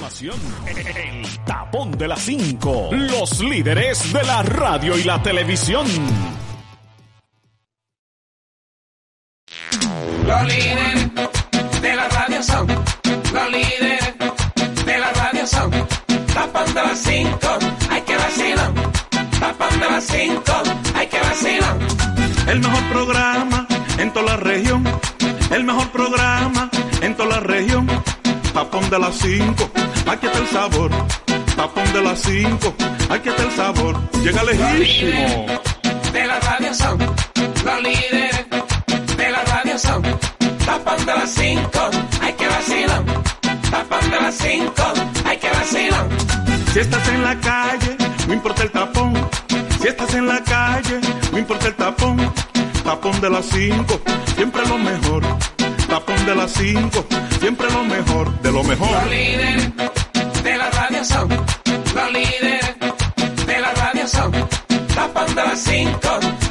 El tapón de las 5. Los líderes de la radio y la televisión. Los líderes de la radio son. Los líderes de la radio son. Tapón de las 5. Hay que vacilar. Tapón de las 5. Hay que vacilar. El mejor programa en toda la región. El mejor programa Tapón de las 5 aquí está el sabor. Tapón de las 5, aquí está el sabor. Llega lejísimo. De la radio son los líderes. De la radio son tapón de las 5, hay que vacilar. Tapón de las 5, hay que vacilar. Si estás en la calle, no importa el tapón. Si estás en la calle, no importa el tapón. Tapón de las 5, siempre lo mejor. Tapón de las 5, siempre lo mejor, de lo mejor. Los líderes de la radio son los líderes de la radio son tapón de las 5,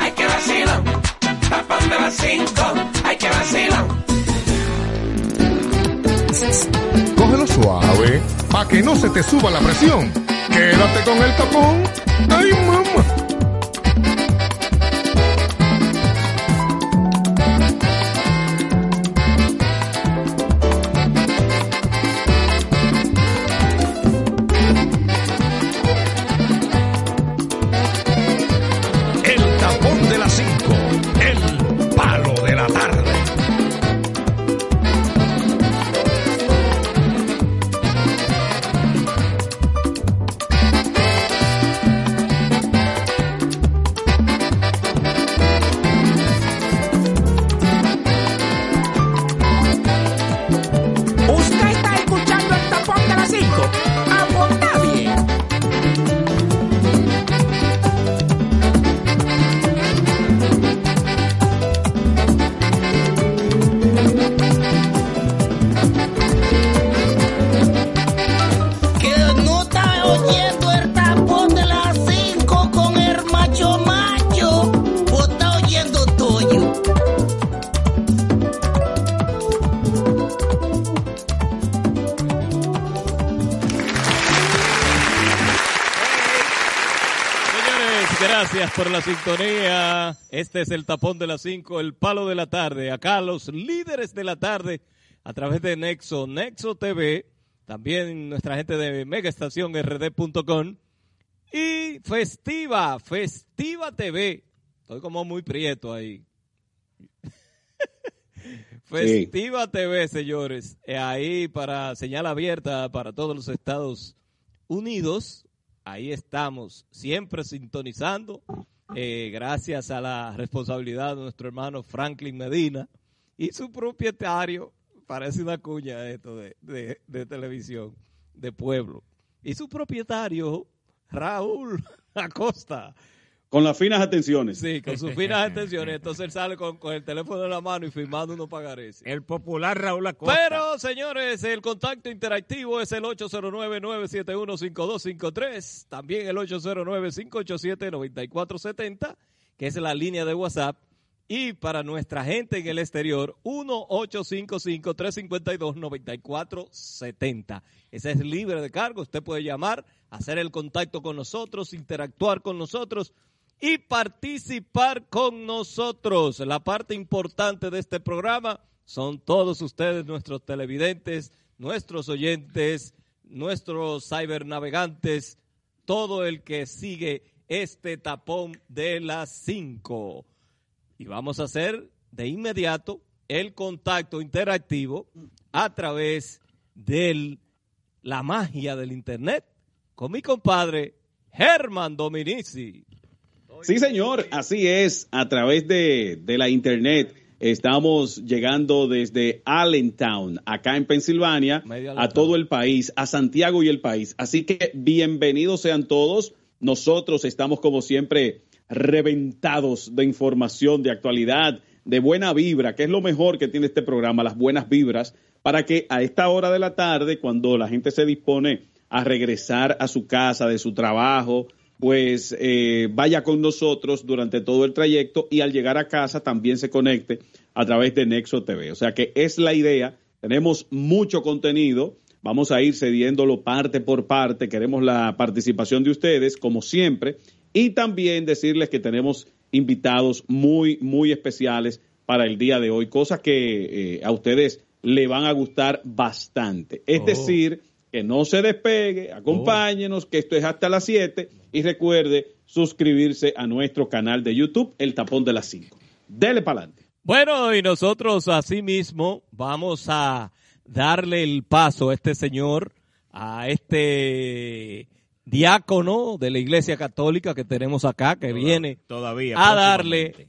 hay que vacilar. Tapón de las 5, hay que vacilar. Cógelo suave, pa' que no se te suba la presión. Quédate con el tapón. ¡Ay, mamá! Por la sintonía. Este es el tapón de las 5, el palo de la tarde. Acá los líderes de la tarde a través de Nexo, Nexo TV, también nuestra gente de megaestacionrd.com y Festiva, Festiva TV. Estoy como muy prieto ahí. Festiva TV, señores. Ahí para señal abierta para todos los Estados Unidos. Ahí estamos, siempre sintonizando, eh, gracias a la responsabilidad de nuestro hermano Franklin Medina y su propietario, parece una cuña esto de, de- de televisión, de pueblo, y su propietario, Raúl Acosta. Con las finas atenciones. Sí, con sus finas atenciones. Entonces él sale con, con el teléfono en la mano y firmando unos pagarés. El popular Raúl Acosta. Pero, señores, el contacto interactivo es el 809-971-5253. También el 809-587-9470, que es la línea de WhatsApp. Y para nuestra gente en el exterior, 1-855-352-9470. Ese es libre de cargo. Usted puede llamar, hacer el contacto con nosotros, interactuar con nosotros y participar con nosotros. La parte importante de este programa son todos ustedes, nuestros televidentes, nuestros oyentes, nuestros cibernavegantes, todo el que sigue este tapón de las 5. Y vamos a hacer de inmediato el contacto interactivo a través de la magia del Internet con mi compadre Germán Dominici. Sí, señor, así es. A través de, de la internet estamos llegando desde Allentown, acá en Pensilvania, a todo el país, a Santiago y el país. Así que bienvenidos sean todos. Nosotros estamos como siempre reventados de información, de actualidad, de buena vibra, que es lo mejor que tiene este programa, las buenas vibras, para que a esta hora de la tarde, cuando la gente se dispone a regresar a su casa, de su trabajo, pues eh, vaya con nosotros durante todo el trayecto y al llegar a casa también se conecte a través de Nexo TV. O sea que es la idea. Tenemos mucho contenido. Vamos a ir cediéndolo parte por parte. Queremos la participación de ustedes, como siempre. Y también decirles que tenemos invitados muy, muy especiales para el día de hoy, cosas que eh, a ustedes le van a gustar bastante. Es Oh. decir, que no se despegue, acompáñenos, que esto es hasta las 7 y recuerde suscribirse a nuestro canal de YouTube, El Tapón de las 5. Dele para adelante. Bueno, y nosotros asimismo vamos a darle el paso a este señor, a este diácono de la Iglesia Católica que tenemos acá, que viene Todavía. a darle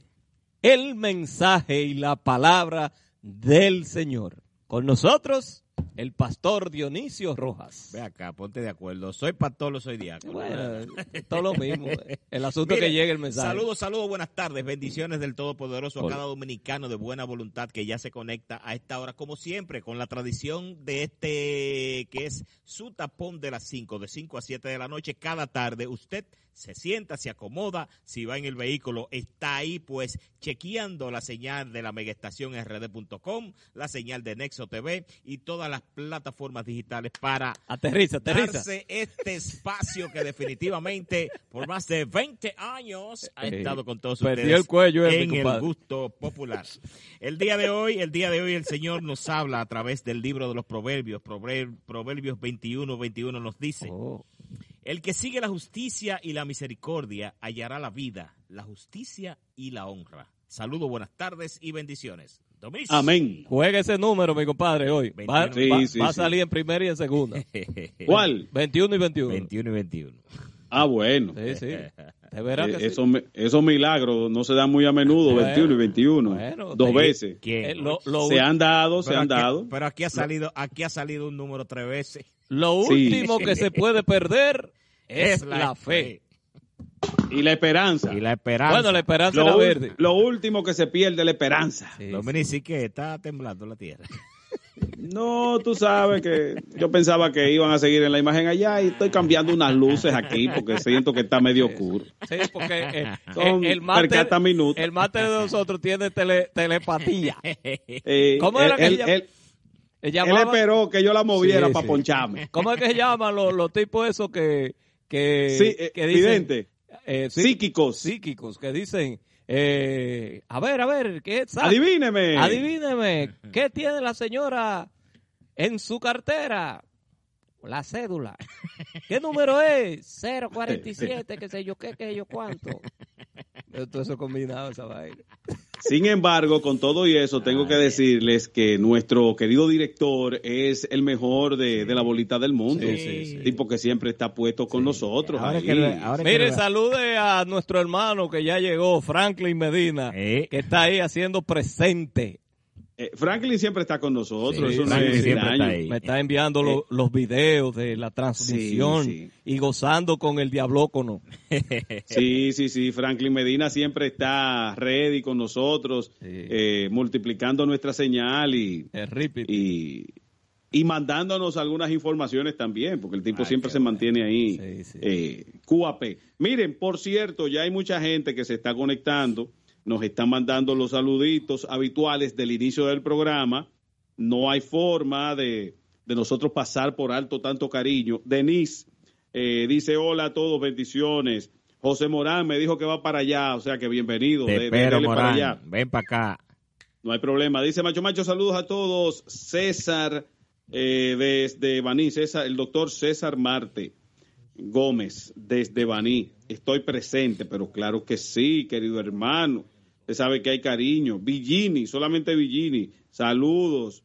el mensaje y la palabra del Señor. Con nosotros, el pastor Dionisio Rojas. Ve acá, ponte de acuerdo. Soy pastor o soy diácono. Bueno, todo lo mismo. El asunto Mire, que llegue el mensaje. Saludos, saludos, buenas tardes. Bendiciones del Todopoderoso a Hola. cada dominicano de buena voluntad que ya se conecta a esta hora, como siempre, con la tradición de este que es su tapón de las 5, de 5 a 7 de la noche, cada tarde. Usted se sienta, se acomoda, si va en el vehículo, está ahí pues chequeando la señal de la megaestación rd.com, la señal de Nexo TV y todas las plataformas digitales para Aterriza, aterriza. darse este espacio que definitivamente por más de 20 años ha estado con todos perdió ustedes el cuello, eh, en el gusto popular. El día de hoy, el día de hoy el Señor nos habla a través del libro de los Proverbios, Prover- Proverbios 21, 21 nos dice, Oh. El que sigue la justicia y la misericordia hallará la vida, la justicia y la honra. Saludos, buenas tardes y bendiciones. Domis. Amén. Juega ese número, mi compadre, hoy. Va, 21. Sí, va- sí, va a salir en primera y en segunda. ¿Cuál? 21 y 21. 21 y 21. Ah, bueno. Sí, sí. De veras que Eh, sí. esos, mi- esos milagros no se dan muy a menudo, Bueno, 21 y 21. bueno, dos veces. ¿Quién? Eh, lo, lo Se han dado, se han aquí- dado. Pero aquí ha salido, aquí ha salido un número tres veces. Lo Sí. último que se puede perder es la fe. Y la esperanza. Y la esperanza. Bueno, la esperanza Lo, verde. lo último que se pierde es la esperanza. Sí, Dominic, sí que está temblando la tierra. No, tú sabes que yo pensaba que iban a seguir en la imagen allá y estoy cambiando unas luces aquí porque siento que está medio oscuro. Sí, porque eh, Son eh, el, máster, percata minutos. el máster de nosotros tiene tele- telepatía. Eh, ¿Cómo era que él, esperó que yo la moviera Sí, para sí. poncharme. ¿Cómo es que se llaman los, los tipos esos que, que, Sí, eh, que dicen... vidente. eh, sí, Psíquicos. psíquicos, que dicen... eh, a ver, a ver, ¿qué es? Adivíneme. Adivíneme, ¿qué tiene la señora en su cartera? La cédula. ¿Qué número es? 047, qué sé yo qué, qué sé yo cuánto. Todo eso combinado, esa vaina. Sin embargo, con todo y eso, tengo que decirles que nuestro querido director es el mejor de, de la bolita del mundo. Sí, sí, sí. Tipo que siempre está puesto con nosotros. Ahora ahí. que lo- ahora que Mire, salude a nuestro hermano que ya llegó, Franklin Medina, Eh. que está ahí haciendo presente. Eh, Franklin siempre está con nosotros. Sí, eso no Franklin es siempre extraño. está ahí. Me está enviando lo- los videos de la transmisión Sí, sí. y gozando con el diablócono. Sí, sí, sí. Franklin Medina siempre está ready con nosotros, Sí. eh, multiplicando nuestra señal y, y, y mandándonos algunas informaciones también, porque el tipo Ay, siempre se bueno. mantiene ahí. Sí, sí. eh, QAP. Miren, por cierto, ya hay mucha gente que se está conectando, nos están mandando los saluditos habituales del inicio del programa. No hay forma de, de nosotros pasar por alto tanto cariño. Denise eh, dice hola a todos, bendiciones. José Morán me dijo que va para allá, o sea que bienvenido. Te de- de- espero, dele para Morán. allá. Ven para acá. No hay problema. Dice Macho Macho, saludos a todos. César eh, desde Baní, César, el doctor César Marte Gómez desde Baní. Estoy presente, pero claro que sí, querido hermano. Usted sabe que hay cariño. Villini, solamente Villini. Saludos.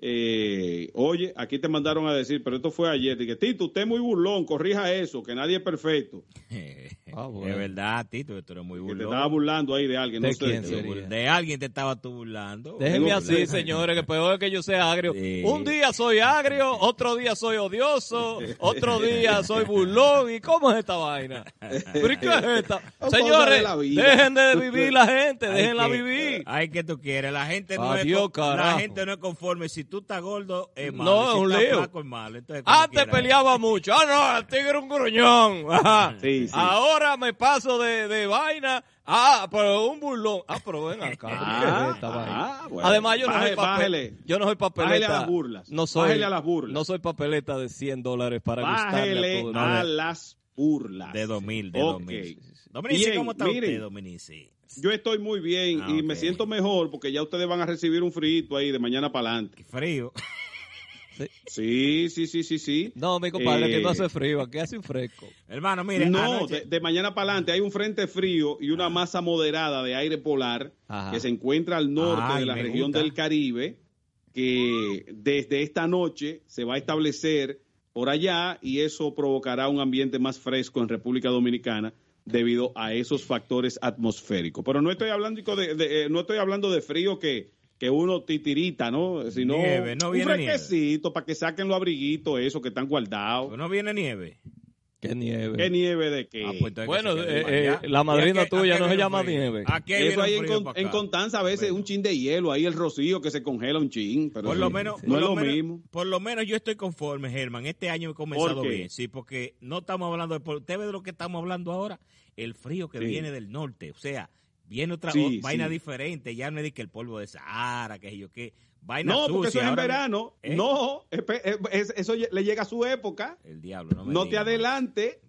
Eh, oye, aquí te mandaron a decir, pero esto fue ayer. Dije, Tito, usted es muy burlón, corrija eso, que nadie es perfecto. Ah, bueno. Es verdad, Tito, tú eres muy Que te burlón. estaba burlando ahí de alguien. ¿De no sé quién qué. sería? De alguien te estaba tú burlando. Déjenme así, señores, que peor es que yo sea agrio. Sí. Un día soy agrio, otro día soy odioso, otro día soy burlón. ¿Y cómo es esta vaina? ¿Pero y qué es esta? Señores, dejen de vivir la gente, déjenla vivir. Ay, que tú quieres. La gente no, es, Adiós, con- la gente no es conforme si tú estás gordo, es malo. No, es un lío. flaco, es malo. Entonces, Antes quiera, peleaba mucho. Ah, no, el tigre era un gruñón. Ajá. Sí, sí. Ahora me paso de, de vaina. Ah, pero un burlón. Ah, pero ven acá. Ah, ¿qué es esta ah, bueno. Además, yo no Baje- soy papel. Yo no soy papeleta. A las burlas. No soy, a las burlas. No soy papeleta de 100 dólares para gustarle a Bájele todo el a mundo. las burlas. De 2000, de Ok. 2000. Dominici, ¿cómo está miren. usted, Dominici? Yo estoy muy bien Ah, y me siento mejor porque ya ustedes van a recibir un frito ahí de mañana para adelante. Qué frío. Sí, sí, sí, sí, sí. No, mi compadre, que no Eh, hace frío, aquí hace un fresco. Hermano, mire, No, anoche- de, de mañana para adelante hay un frente frío y una masa moderada de aire polar Ajá. que se encuentra al norte Ay, de la región gusta. del Caribe, que desde esta noche se va a establecer por allá y eso provocará un ambiente más fresco en República Dominicana debido a esos factores atmosféricos. Pero no estoy hablando de, de- eh, no estoy hablando de frío que, que uno titirita, ¿no? Sino Nieve, no un viene nieve. fresquecito para que saquen los abriguitos, esos que están guardados. ¿No viene nieve? Qué nieve. ¿Qué nieve de qué? Ah, pues Bueno, eh, eh, allá. la madrina ¿Y a qué- tuya qué no se llama frío? nieve. ¿A qué Eso hay en, en? Constanza a veces un chin de hielo, ahí el rocío que se congela un chin, pero Por sí, lo menos, no por es lo lo menos- mismo. Por lo menos yo estoy conforme, Germán. Este año he comenzado ¿Por qué? bien, sí, porque no estamos hablando de. Usted ve de lo que estamos hablando ahora, el frío que Sí. viene del norte, o sea, viene otra vaina sí. diferente. Ya no es de que el polvo de Sahara, que yo qué, vaina No, porque eso es en verano. ¿Eh? No, eh, es- eso le llega a su época. El diablo, no me No te adelante.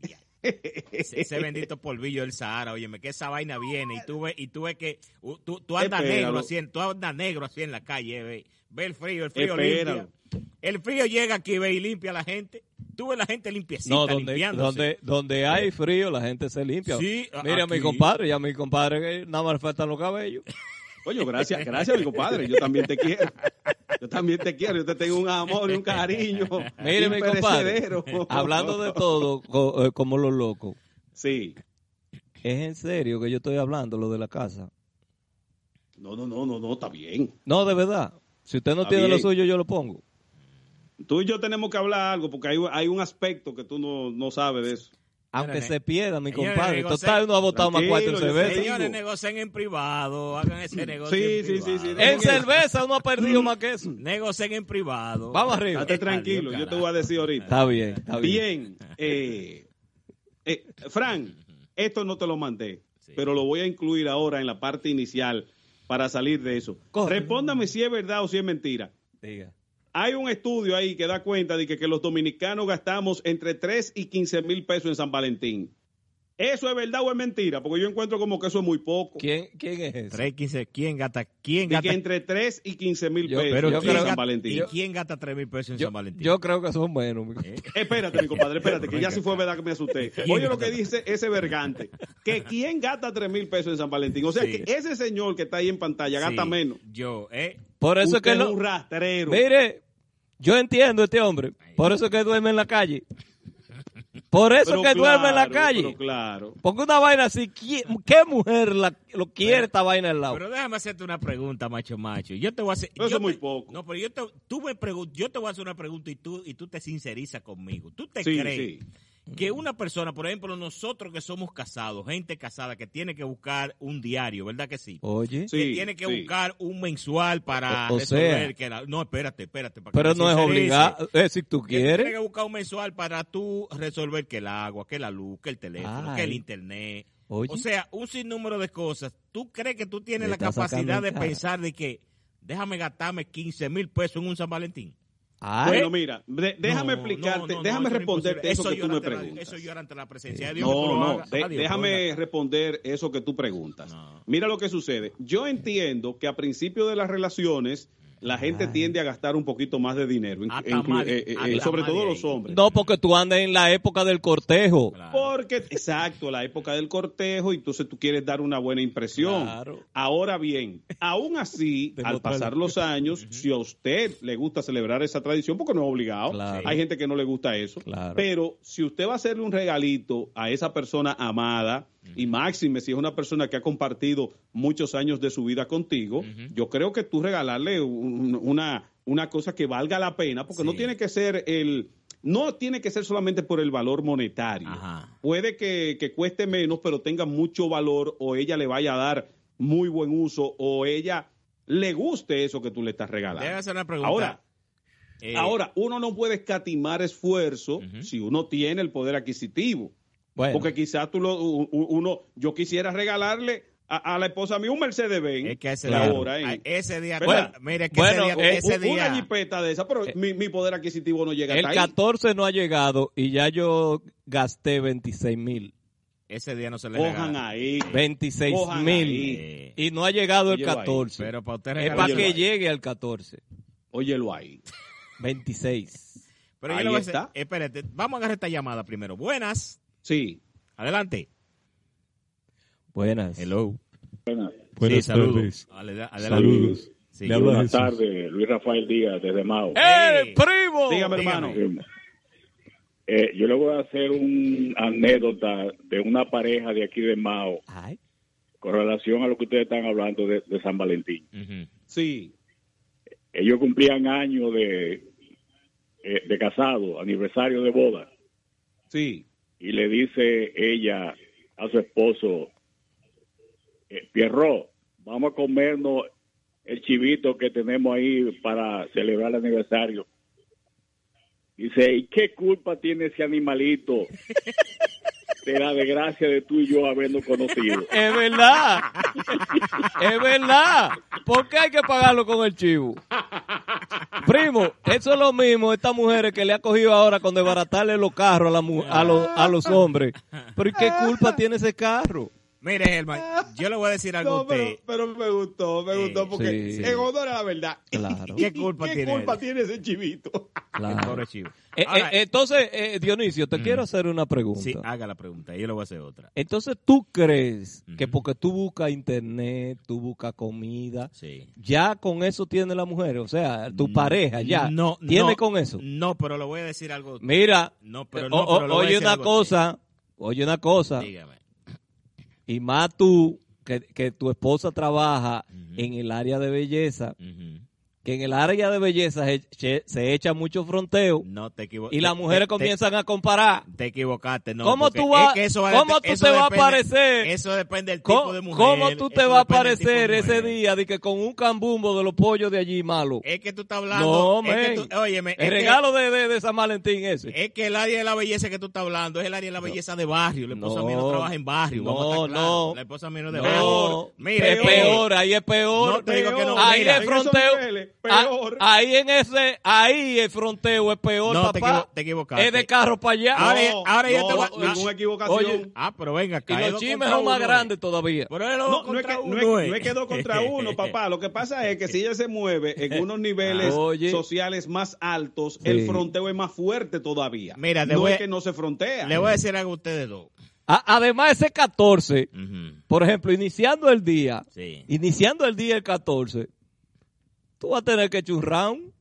Ese, ese bendito polvillo del Sahara, óyeme, que esa vaina viene y tú ves, y tú ves que uh, tú, tú andas Espéralo. negro así, en- tú andas negro así en la calle, ve, ve el frío, el frío Espéralo. limpia. El frío llega aquí, ve y limpia a la gente. Tú ves la gente limpiecita, No, donde, limpiándose. donde, donde hay frío, la gente se limpia. Sí, Mira, mi aquí. compadre, ya mi compadre, que nada más le faltan los cabellos. Oye, gracias, gracias, mi compadre. Yo también te quiero. Yo también te quiero. Yo te tengo un amor y un cariño. Mire, mi compadre, hablando de todo, eh, como los locos, Sí. ¿es en serio que yo estoy hablando lo de la casa? No, no, no, no, no, está bien. No, de verdad. Si usted no Está tiene lo suyo, yo lo pongo. Tú y yo tenemos que hablar algo porque hay, hay un aspecto que tú no, no sabes de eso. Aunque se pierda, mi compadre. Total, uno ha votado más cuatro en cerveza. Señores, negocien en privado, hagan ese negocio Sí, en sí, sí, sí. En cerveza uno ha perdido más que eso. Negocien en privado. Vamos arriba. Estate tranquilo, yo te voy a decir ahorita. Está bien, está bien. Bien, eh, eh, Fran, esto no te lo mandé, Sí. pero lo voy a incluir ahora en la parte inicial para salir de eso. Corre. Respóndame si es verdad o si es mentira. Diga. Hay un estudio ahí que da cuenta de que, que los dominicanos gastamos entre 3 y 15 mil pesos en San Valentín. ¿Eso es verdad o es mentira? Porque yo encuentro como que eso es muy poco. ¿Quién, quién es ese? 3, 15, ¿quién gasta? ¿Quién Y que gasta? entre 3 y 15 mil pesos pero en yo ¿quién creo- San Valentín. ¿Y quién gasta 3 mil pesos en Yo, San Valentín? yo creo que son buenos. mi compadre. Espérate, mi compadre, espérate, que ya sí fue verdad que me asusté. ¿Quién Oye lo que dice ese vergante, que quién gasta 3 mil pesos en San Valentín. O sea, Sí. que ese señor que está ahí en pantalla gasta Sí, menos. Yo, ¿eh? Por eso es Usted que lo, un rastrero. Mire, yo entiendo a este hombre. Por eso es que duerme en la calle. Por eso Pero es que duerme en la calle. pero claro. Porque una vaina así, ¿qui- ¿qué mujer la- lo quiere esta vaina al lado? Pero déjame hacerte una pregunta, macho macho. Yo te voy a hacer. Yo es muy poco. No, pero yo te, tú me pregun- yo te voy a hacer una pregunta y tú, y tú te sincerizas conmigo. ¿Tú te Sí, crees sí. Que una persona, por ejemplo, nosotros que somos casados, gente casada que tiene que buscar un diario, ¿verdad que sí? Oye, Sí, que tiene que sí. buscar un mensual para O- o resolver sea. que la- no, espérate, espérate. para que pero no es obligado. Eh, si tú quieres. que buscar un mensual para tú resolver que el agua, que la luz, que el teléfono, Ay. que el internet. Oye. O sea, un sinnúmero de cosas. ¿Tú crees que tú tienes la capacidad de pensar de que déjame gastarme 15 mil pesos en un San Valentín? Ay, Bueno, mira, de- déjame No, explicarte, no, no, déjame eso es responderte imposible. eso, que tú me ante la- preguntas. eso llora ante la presencia de Dios. No, no, hagas. de- Adiós, déjame responder eso que tú preguntas. No. Mira lo que sucede. Yo entiendo que a principio de las relaciones la gente tiende a gastar un poquito más de dinero, de- eh, eh, hasta sobre más de todo los hombres. no, porque tú andas en la época del cortejo. Claro. Porque, exacto, la época del cortejo, y entonces tú quieres dar una buena impresión. Claro. Ahora bien, aún así, al pasar los años, si a usted le gusta celebrar esa tradición, porque no es obligado, Claro. hay gente que no le gusta eso, Claro. pero si usted va a hacerle un regalito a esa persona amada, y máxime si es una persona que ha compartido muchos años de su vida contigo, yo creo que tú regalarle un- una, una cosa que valga la pena, porque no tiene que ser el... No tiene que ser solamente por el valor monetario. Ajá. Puede que, que cueste menos, pero tenga mucho valor o ella le vaya a dar muy buen uso o ella le guste eso que tú le estás regalando. Déjame hacer una pregunta. Ahora, Eh, Ahora, uno no puede escatimar esfuerzo si uno tiene el poder adquisitivo. Bueno, Porque quizás tú lo, uno, yo quisiera regalarle a, a la esposa mía un Mercedes Benz. es que ese de día, ahora, ¿eh? ese día, Bueno, mira, es que bueno, ese día, eh, ese día, Una jipeta de esa, pero mi, mi poder adquisitivo no llega el hasta ahí. 14 no ha llegado y ya yo gasté 26 mil. ese día no se le Cojan regala. ahí. 26 Cojan mil. ahí. Eh, Y no ha llegado el Óyelo ahí. 14. pero para usted es para que ahí. llegue al 14. Óyelo ahí. 26. Pero yo Ahí le voy a hacer- está. espérate, vamos a agarrar esta llamada primero. Buenas, Sí. adelante. Buenas. Hello. Buenas, sí, saludos. Ale- Adelante. Saludos. Sí. Le habla buenas tardes, Luis Rafael Díaz, desde Mao. ¡Eh, primo! Dígame, dígame. hermano. Eh, yo le voy a hacer una anécdota de una pareja de aquí de Mao Ay, con relación a lo que ustedes están hablando de, de San Valentín. Sí. Ellos cumplían años de, eh, de casado, aniversario de boda, Sí. Y le dice ella a su esposo, eh, Pierrot, vamos a comernos el chivito que tenemos ahí para celebrar el aniversario. Dice, ¿y qué culpa tiene ese animalito de la desgracia de tú y yo habernos conocido? es verdad. es verdad. ¿Por qué hay que pagarlo con el chivo? Primo, eso es lo mismo estas mujeres que le ha cogido ahora con desbaratarle los carros a, la mu- a, los, a los hombres. Pero ¿y qué culpa tiene ese carro? Mire, Germán, yo le voy a decir algo a usted. pero, pero me gustó, me gustó, porque sí. en honor a la verdad. Claro. ¿Qué culpa ¿Qué tiene culpa él? tiene ese chivito? El Claro. pobre chivo. Eh, eh, entonces, eh, Dionisio, te quiero hacer una pregunta. sí, haga la pregunta, yo le voy a hacer otra. Entonces, ¿tú crees que porque tú buscas internet, tú buscas comida, Sí. ya con eso tiene la mujer? O sea, tu pareja ya No, tiene no, con eso. No, pero le voy a decir algo. Mira, No, pero eh, no, pero oye una cosa, oye una cosa, Dígame. y más tú, que, que tu esposa trabaja en el área de belleza, Ujú. Que en el área de belleza se, se- echa mucho fronteo No te y las mujeres comienzan a comparar. Te equivocaste, no. ¿Cómo tú vas- es que eso cómo tú eso te vas a parecer? Eso depende del tipo ¿Cómo, de mujer. cómo tú te vas a aparecer ese día de que con un cambumbo de los pollos de allí malo? Es que tú estás hablando. No, es que men. tú- óyeme, El es que- regalo de, de, de San Valentín ese. Es que el área de la belleza que tú estás hablando es el área de la belleza de barrio. La esposa No. mía no trabaja en barrio. vamos a No, estar no. La esposa mía no es de No, barrio. Mire, es peor, ahí es peor. No te digo que no, Ahí mira, es fronteo. Ah, peor. Ahí en ese, ahí el fronteo es peor, No, papá. te equivocaste. Es de carro para allá. Ahora- No, ahora yo no, te voy a- ninguna equivocación. Oye, Ah, pero venga, y los chismes son más grandes todavía. Pero él No, no es, que, no, uno, es, no es que dos contra uno, papá. Lo que pasa es que si ella se mueve en unos niveles Oye. sociales más altos, Sí. el fronteo es más fuerte todavía. Mira, no voy es a- que no se frontea. Le voy a decir algo a ustedes dos. A- además, ese 14, Ujú. por ejemplo, iniciando el día, Sí. iniciando el día el 14, tú vas a tener que echar un round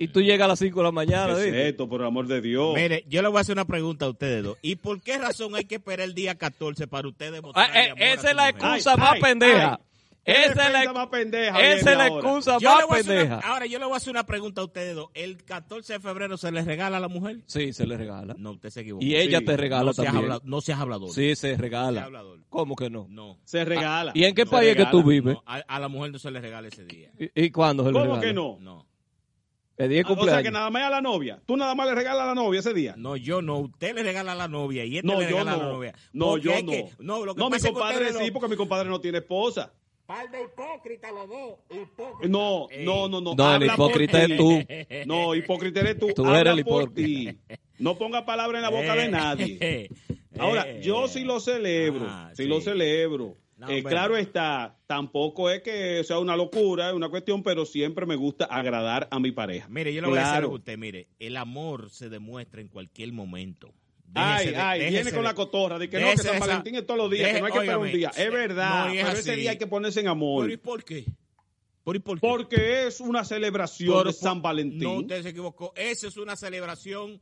y tú llegas a las 5 de la mañana. ¿Qué es ¿viste? esto, por el amor de Dios? Mire, yo le voy a hacer una pregunta a ustedes dos. ¿Y por qué razón hay que esperar el día 14 para ustedes Ah, demostrarle eh, esa es la excusa Ay, más ay, pendeja. Ay. ¿Qué Esa es la, defensa más pendeja esa viene es la ahora? excusa Yo le más una- pendeja. ahora yo le voy a hacer una pregunta a ustedes dos. ¿El 14 de febrero se les regala a la mujer? Sí, se le regala. No, usted se equivocó. Y ella Sí. te regala no seas, también. habla- no seas hablador. Sí, se Seas regala. hablador. ¿Cómo que no? No. Se regala. ¿Y en qué país es que tú regala. vives? No, a, a la mujer no se le regala ese día. ¿Y, y cuándo se le ¿Cómo regala? que no? No. El día de Ah, O sea cumpleaños. que nada más a la novia. Tú nada más le regalas a la novia ese día. No, yo no. Usted le regala a la novia y este No, le yo regala a la no. novia. No, Porque yo no. que- no, lo que No, mi pasa es que compadre sí, lo- porque mi compadre no tiene esposa. Par de hipócritas los dos. Hipócritas. No, no, no, no. No, el Habla hipócrita es tú. No, hipócrita eres tú. Tú Habla eres el por hipócrita. ti. No ponga palabra en la boca de Eh, nadie. eh, Ahora, eh. yo sí lo celebro, Ah, sí, sí. lo celebro. No, Eh, bueno. claro está, tampoco es que sea una locura, es una cuestión, pero siempre me gusta agradar a mi pareja. Mire, yo le voy a decir a usted. Mire, el amor se demuestra en cualquier momento. Ay, Déjese ay, déjese viene con la cotorra de que no, que San Valentín es todos los días, deje- que no hay que esperar un día. Es verdad, no, es pero ese día hay que ponerse en amor. ¿Pero y por qué? ¿Por y por qué? Porque es una celebración Por- de por- San Valentín. No, usted se equivocó. Esa es una celebración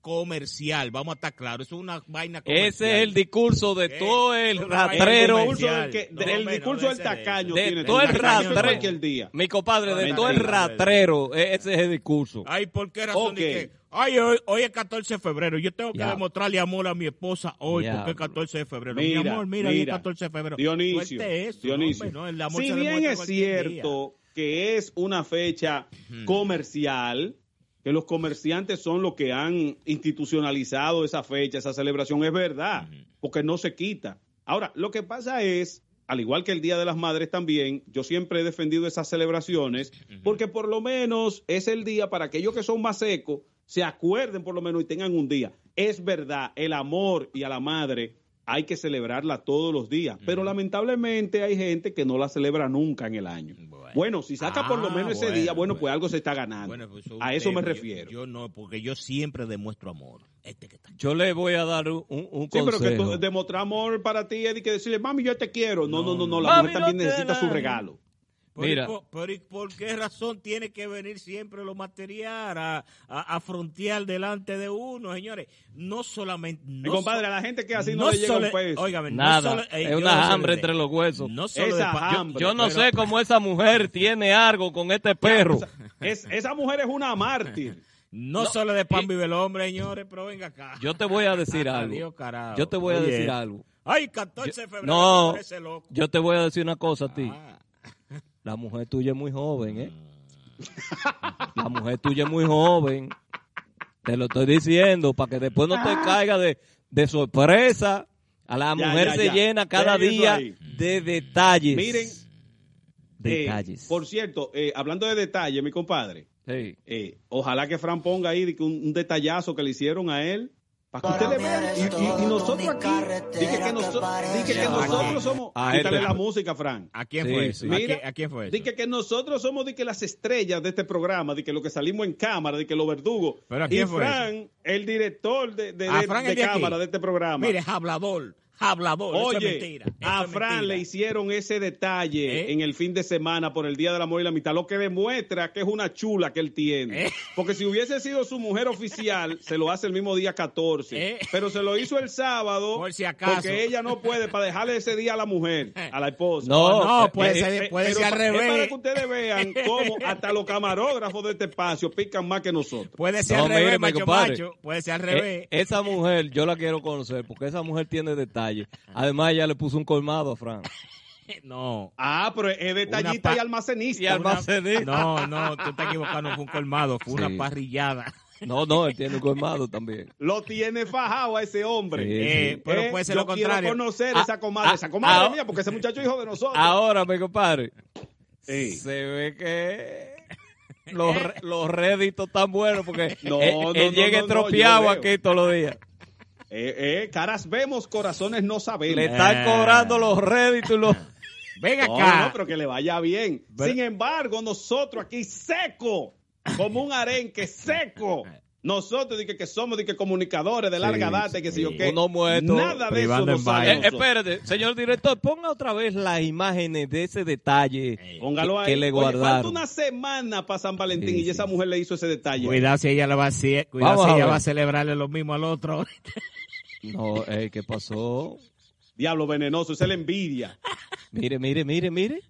comercial, vamos a estar claros. Es una vaina comercial. Ese es el discurso de Eh, todo el rastrero. el discurso del, que- No, el discurso del tacaño De tiene todo el rastrero. Mi compadre, de todo el rastrero, e- ese es el discurso. Ay, ¿por qué razón Ok. de que, ay, hoy, hoy es 14 de febrero, yo tengo que Ya. demostrarle amor a mi esposa hoy, Ya. porque es 14 de febrero. Mira, mi amor, mira, hoy es mira, 14 de febrero. Dionisio, eso, Dionisio. hombre, no, el amor si se bien es día. cierto que es una fecha comercial, que los comerciantes son los que han institucionalizado esa fecha, esa celebración, es verdad, porque no se quita. Ahora, lo que pasa es, al igual que el Día de las Madres también, yo siempre he defendido esas celebraciones, porque por lo menos es el día para aquellos que son más secos, se acuerden por lo menos y tengan un día. Es verdad, el amor y a la madre hay que celebrarla todos los días, pero lamentablemente hay gente que no la celebra nunca en el año. Bueno, si saca por lo Ah, menos ese bueno, día, bueno, pues algo se está ganando. Bueno, pues a eso me yo- refiero. Yo, no, porque yo siempre demuestro amor. Este que está Yo le voy a dar un, un Sí, pero que consejo. tú- demostrar amor para ti es que decirle, mami, yo te quiero. No, no, no, no, la Mami, mujer también no necesita su regalo. Pero, Mira. ¿y por, pero ¿y por qué razón tiene que venir siempre lo material a, a, a frontear delante de uno, señores? No solamente... Mi No compadre, so- a la gente que así no, le llega un peso. óigame, no Nada, solo- eh, es una hambre de- entre los huesos. No solo Esa de yo- hambre. Yo no pero- sé cómo esa mujer tiene algo con este perro. Es, esa mujer es una mártir. No, solo de pan vive el hombre, señores, pero venga acá. Yo te voy a decir algo. Carajo. Yo te voy a decir algo. Ay, 14 de febrero, No, loco. yo te voy a decir una cosa a ti. Ah. La mujer tuya es muy joven, ¿eh? La mujer tuya es muy joven. Te lo estoy diciendo para que después no te caiga de, de sorpresa. A la Ya, mujer ya, se ya. llena cada Dejen día ahí. de detalles. Miren, eh, detalles. por cierto, eh, hablando de detalle, mi compadre, Sí. eh, ojalá que Fran ponga ahí un detallazo que le hicieron a él. Para que ustedes vean. Y, y- y nosotros aquí, dije que, noso- dije que nosotros somos. A Quítale este- la música, Fran. ¿A quién Sí, fue eso? sí. ¿A, Mira, a quién fue eso? Dije que nosotros somos de que las estrellas de este programa, de que lo que salimos en cámara, de que los verdugos. ¿Pero a y quién fue Fran, el director de, de, A de- de aquí. cámara de este programa. Mire, hablador, hablador, eso es Oye, mentira. eso a es Fran mentira. le hicieron ese detalle ¿Eh? en el fin de semana por el Día del Amor y la Amistad, lo que demuestra que es una chula que él tiene. ¿Eh? Porque si hubiese sido su mujer oficial, se lo hace el mismo día 14. ¿Eh? Pero se lo hizo el sábado Por si acaso. porque ella no puede para dejarle ese día a la mujer, a la esposa. No, No, puede eh, ser, puede pero ser al pa- Es para revés. que ustedes vean cómo hasta los camarógrafos de este espacio pican más que nosotros. Puede ser No, al revés, mire, mi macho macho. Puede ser al Eh, revés. esa mujer, yo la quiero conocer porque esa mujer tiene detalles. Además, ella le puso un colmado a Fran. no. Ah, pero es detallista y almacenista. Y almacenista. No, no, tú estás equivocando, fue un colmado, fue Sí. una parrillada. No, no, él tiene un colmado también. Lo tiene fajado a ese hombre. Sí, Eh, pero Eh, puede ser yo lo contrario. quiero conocer Ah, esa comadre, ah, esa comadre ah, mía, porque ese muchacho es hijo de nosotros. Ahora, mi compadre, Sí. se ve que los, los réditos están buenos porque No, él, no, él no, llega no, no, estropeado yo aquí todos los días. Eh, eh, caras vemos, corazones no sabemos. Le están Eh. cobrando los réditos y los... Ven No, acá. no, pero que le vaya bien. Pero- Sin embargo, nosotros aquí seco, como un arenque seco. Nosotros de que, que somos de que comunicadores de larga Sí, data y que sí. si yo qué. Uno muerto, Nada de eso nos sale. Eh, espérate, señor director, ponga otra vez las imágenes de ese detalle Póngalo que, ahí. que le Oye, falta guardaron. una semana para San Valentín Sí, y esa mujer le hizo ese detalle. Cuidado si ella le va a cuidado si a ella va a celebrarle lo mismo al otro. No, eh, ¿qué pasó? Diablo venenoso, esa es la envidia. Mire, mire, mire, mire.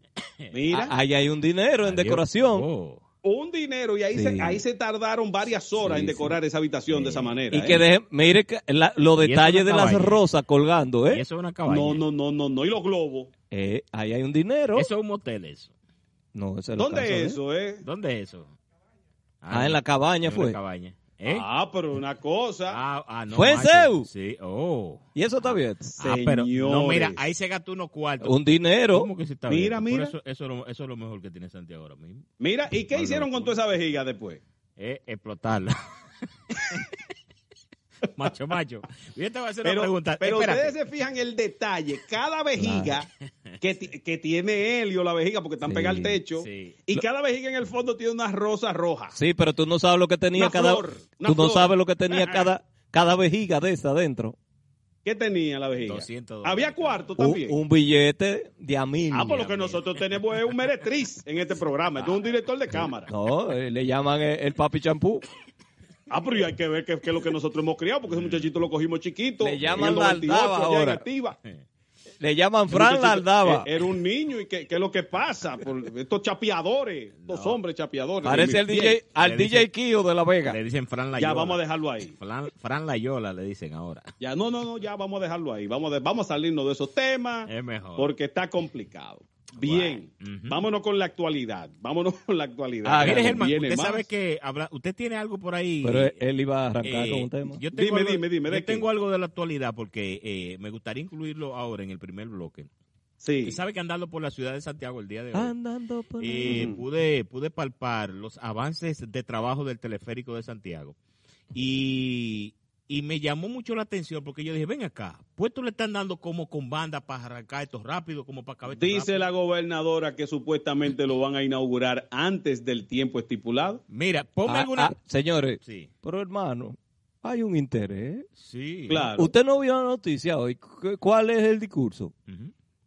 Mira. Ah, Ahí hay un dinero en decoración. Oh. un dinero y ahí, Sí. se, ahí se tardaron varias horas Sí, en sí. decorar esa habitación de esa manera. Y ¿eh? que deje, mire que la- los eso detalles una de las rosas colgando, Y ¿eh? eso es una cabaña. No, no, no, no, no. Y los globos. Eh, Ahí hay un dinero. Eso es un motel, eso. No, esa es la ¿Dónde es eso, eh? ¿Dónde es eso? Ah, en la cabaña en fue. la cabaña. ¿Eh? Ah, pero una cosa. Ah, ah, no, ¿Fue. Seu? Sí, oh. Y eso está bien. Ah, pero, no, mira, ahí se gastó unos cuartos. Un dinero. ¿Cómo que se está Mira, viendo? mira. Eso, eso, es lo, eso es lo mejor que tiene Santiago ahora mismo. Mira, ¿y qué hicieron con toda esa vejiga después? Es explotarla. macho, macho. Yo te voy a hacer una Pero, pregunta. pero Espérate. ustedes se fijan el detalle. Cada vejiga que, que tiene Helio, la vejiga, porque están Sí, pegadas al techo, sí. y cada vejiga en el fondo tiene una rosa roja. Sí, pero tú no sabes lo que tenía Una cada. flor, una tú no sabes lo que tenía cada, cada vejiga de esa adentro. ¿Qué tenía la vejiga? 200 dólares. Había cuarto también. un billete de a mil. ah, por lo que nosotros tenemos es un meretriz en este programa. Esto es un director de cámara. No, eh, le llaman el, el papi champú. Ah, pero ya hay que ver qué qué es lo que nosotros hemos criado, porque ese muchachito lo cogimos chiquito. Le llaman el la 98, aldaba ahora. Le llaman Fran la aldaba. eh, Era un niño y qué, qué es lo que pasa por estos chapeadores, estos hombres chapeadores. Parece al Bien. DJ, al Le DJ dicen- Kio de La Vega. Le dicen Fran Layola. Ya vamos a dejarlo ahí. Fran, Fran Layola le dicen ahora. Ya no, no, no, ya vamos a dejarlo ahí. Vamos a, de- vamos a salirnos de esos temas Es mejor. porque está complicado. Bien, vámonos con la actualidad. Vámonos con la actualidad. Ah, Mire, Germán, usted más. sabe que habla- usted tiene algo por ahí. Pero él iba a arrancar Eh, con un tema. Yo tengo Dime, algo, dime, dime, ¿de yo qué? tengo algo de la actualidad porque eh, me gustaría incluirlo ahora en el primer bloque. Sí. Usted sabe que andando por la ciudad de Santiago el día de hoy, Andando por eh, pude, pude palpar los avances de trabajo del teleférico de Santiago. Y, y me llamó mucho la atención porque yo dije, ven acá, puesto le están dando como con banda para arrancar esto rápido, como para acabar esto Dice rápido. la gobernadora que supuestamente lo van a inaugurar antes del tiempo estipulado. Mira, ponme Ah, alguna... ah, señores, Sí, pero hermano, hay un interés. sí. Claro. Usted no vio la noticia hoy. ¿Cu- ¿Cuál es el discurso?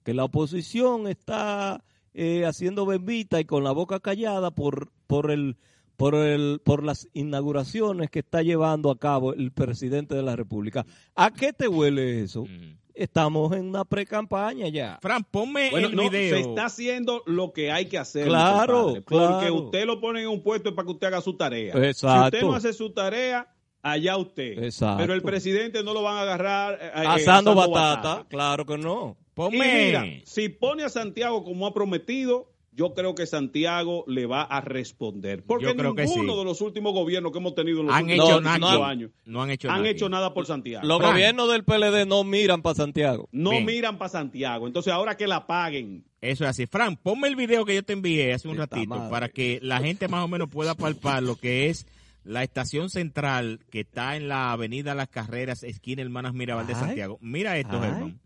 Que la oposición está eh, haciendo bembita y con la boca callada por, por el por el por las inauguraciones que está llevando a cabo el presidente de la República. ¿A qué te huele eso? Ujú. Estamos en una pre-campaña ya. Fran, ponme Bueno, el no, video. se está haciendo lo que hay que hacer. Claro, compadre, Porque claro. usted lo pone en un puesto para que usted haga su tarea. Exacto. Si usted no hace su tarea, allá usted. Exacto. Pero el presidente no lo van a agarrar eh, eh, Asando batata, claro que no. Y Ponme... mira, si pone a Santiago como ha prometido, yo creo que Santiago le va a responder. Porque Yo creo que ninguno sí. de los últimos gobiernos que hemos tenido en los han últimos hecho No, nada. cinco no, años no han hecho han nada. hecho nada por Santiago. Los gobiernos del PLD no miran para Santiago. no Bien. miran para Santiago. Entonces ahora que la paguen. Eso es así. Fran, ponme el video que yo te envié hace un Esta ratito madre. para que la gente más o menos pueda palpar lo que es la estación central que está en la avenida Las Carreras, esquina Hermanas Mirabal de. Santiago. Mira esto, Ay. Germán.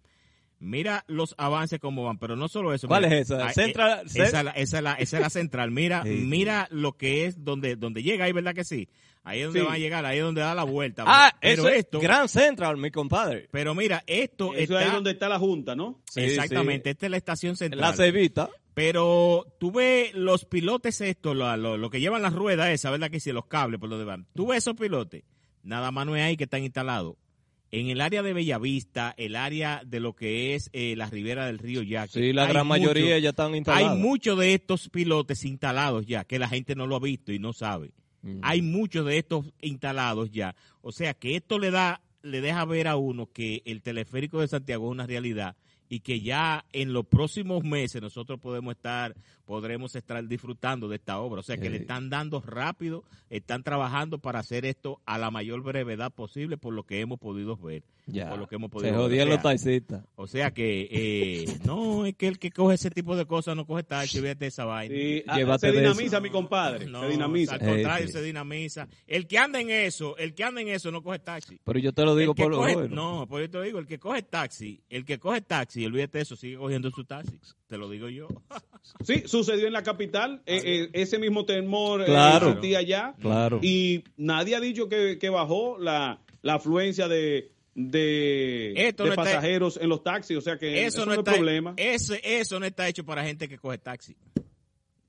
Mira los avances como van, pero no solo eso. ¿Cuál mira, es esa? ah, Central- eh, esa, es la- esa es la, esa es la central. Mira, Sí. mira lo que es donde, donde llega ahí, ¿verdad que sí? Ahí es donde Sí. van a llegar, ahí es donde da la vuelta. Ah, pero eso es esto, Grand Central, mi compadre. pero mira, esto Eso está es donde está la Junta, ¿no? Sí, exactamente, sí. esta es la estación central. La cebita. Pero tú ves los pilotes estos, lo, lo- lo que llevan las ruedas esa, ¿verdad? Que sí, los cables por donde van. Tú ves esos pilotes, nada más no es ahí que están instalados. En el área de Bellavista, el área de lo que es eh, la ribera del río Yaque. Sí, la gran mucho- mayoría ya están instaladas. Hay muchos de estos pilotes instalados ya, que la gente no lo ha visto y no sabe. Mm. Hay muchos de estos instalados ya. O sea que esto le da, le deja ver a uno que el teleférico de Santiago es una realidad y que ya en los próximos meses nosotros podemos estar, podremos estar disfrutando de esta obra. O sea que le Sí. están dando rápido, están trabajando para hacer esto a la mayor brevedad posible por lo que hemos podido ver. Ya. Por lo que hemos Se podido ver. jodían los taxistas. o sea que, eh, no, es que el que coge ese tipo de cosas no coge taxi, fíjate esa vaina. Sí, ah, se dinamiza, eso. mi compadre. No, se dinamiza. Al contrario, Eh, sí. se dinamiza. El que anda en eso, el que anda en eso no coge taxi. Pero yo te lo digo por lo coge- bueno. No, por eso te lo digo, el que coge taxi, el que coge taxi, olvídate de eso, sigue cogiendo su taxi. Te lo digo yo. Sí, sucedió en la capital. eh, eh, ese mismo temor eh, Claro. existía allá. Claro. Y nadie ha dicho que, que bajó la, la afluencia de, de, Esto de no está- pasajeros en los taxis. O sea que Eso, eso, no no está, es problema. Eso, eso no está hecho para gente que coge taxi.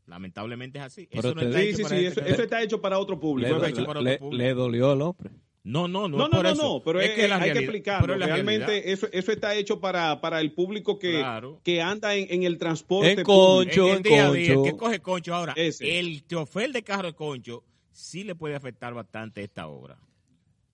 Lamentablemente es así. Pero Eso no está Sí, hecho sí, para sí. Eso, que- eso está hecho para público. le- otro público. le dolió al hombre. No, no, no, No, es no, por no, eso. no, pero es es- que la hay que explicarlo. realidad. Realmente eso, eso está hecho para, para el público que, Claro. que anda en, en el transporte En concho. en el en día a día, el concho. que coge concho ahora, Ese. el chofer de carro de concho sí le puede afectar bastante esta obra.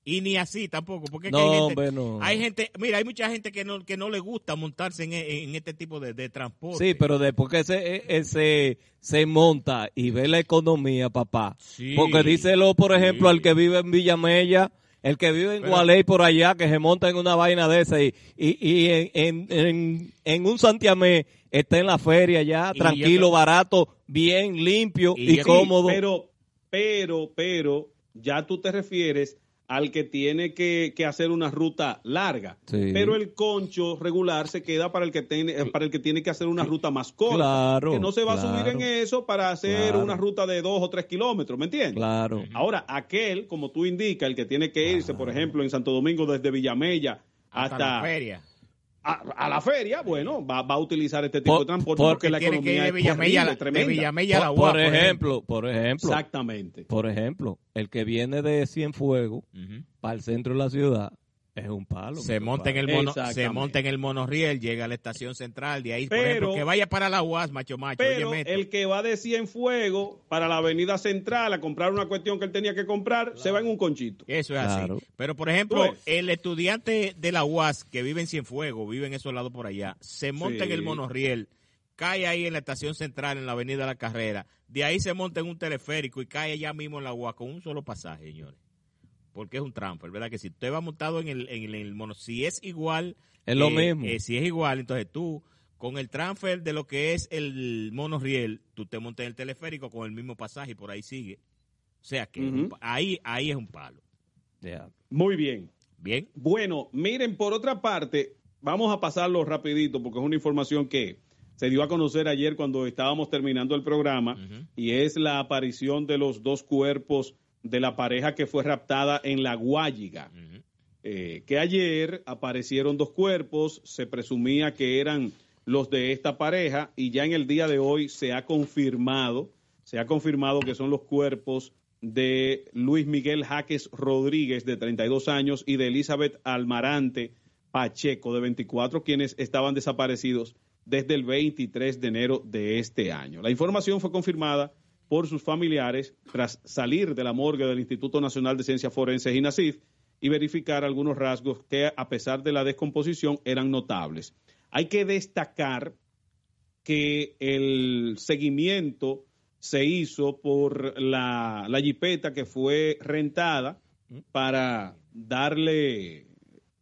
Y ni así tampoco, porque es que No, hay, gente, hombre, no. hay gente, mira, hay mucha gente que no, que no le gusta montarse en, en este tipo de, de transporte. Sí, pero después que ese, ese se monta y ve la economía, papá. Sí. Porque díselo, por ejemplo, Sí. al que vive en Villamella, el que vive en Gualey por allá, que se monta en una vaina de esa y, y, y en, en, en, en un Santiamé está en la feria ya, Y tranquilo, barato, bien limpio Y cómodo. Pero, pero, pero, ya tú te refieres al que tiene que, que hacer una ruta larga. Sí. Pero el concho regular se queda para el que tiene, eh, para el que tiene que hacer una ruta más corta. Claro, Que no se va a subir en eso para hacer Claro. una ruta de dos o tres kilómetros, ¿me entiendes? Claro. Ahora, aquel, como tú indicas, el que tiene que irse, por ejemplo, en Santo Domingo desde Villamella hasta, hasta, la feria. A, a la feria, bueno, va, va a utilizar este tipo Por- de transporte porque porque la Tiene que ir economía de es Villamella, a la- de. Villamella a la Por, UAS, por ejemplo, por ejemplo, Exactamente. por ejemplo, el que viene de Cienfuegos para el centro de la ciudad es un palo. se monta en el mono, se monta en el monorriel, llega a la estación central, de ahí, por ejemplo, que vaya para la UAS, macho macho, Pero el que va de Cienfuegos para la avenida central a comprar una cuestión que él tenía que comprar, se va en un conchito. Eso es Claro. así. Pero, por ejemplo, ves. el estudiante de la UAS que vive en Cienfuegos, vive en esos lados por allá, se monta Sí. en el monorriel cae ahí en la estación central, en la avenida La Carrera, de ahí se monta en un teleférico y cae allá mismo en la UA con un solo pasaje, señores. Porque es un transfer, ¿verdad? Que si usted va montado en el, en el mono, si es igual... Es lo eh, mismo. eh, si es igual, entonces tú, con el transfer de lo que es el monorriel, tú te montas en el teleférico con el mismo pasaje y por ahí sigue. O sea que ahí, ahí es un palo. Ya. Muy bien. Bien. Bueno, miren, por otra parte, vamos a pasarlo rapidito porque es una información que se dio a conocer ayer cuando estábamos terminando el programa y es la aparición de los dos cuerpos de la pareja que fue raptada en la Guayiga. Eh, que ayer aparecieron dos cuerpos, se presumía que eran los de esta pareja y ya en el día de hoy se ha confirmado, se ha confirmado que son los cuerpos de Luis Miguel Jaques Rodríguez de 32 años y de Elizabeth Almarante Pacheco de 24 quienes estaban desaparecidos desde el 23 de enero de este año. La información fue confirmada por sus familiares tras salir de la morgue del Instituto Nacional de Ciencias Forenses INACIF y verificar algunos rasgos que a pesar de la descomposición eran notables. Hay que destacar que el seguimiento se hizo por la, la jipeta que fue rentada para darle,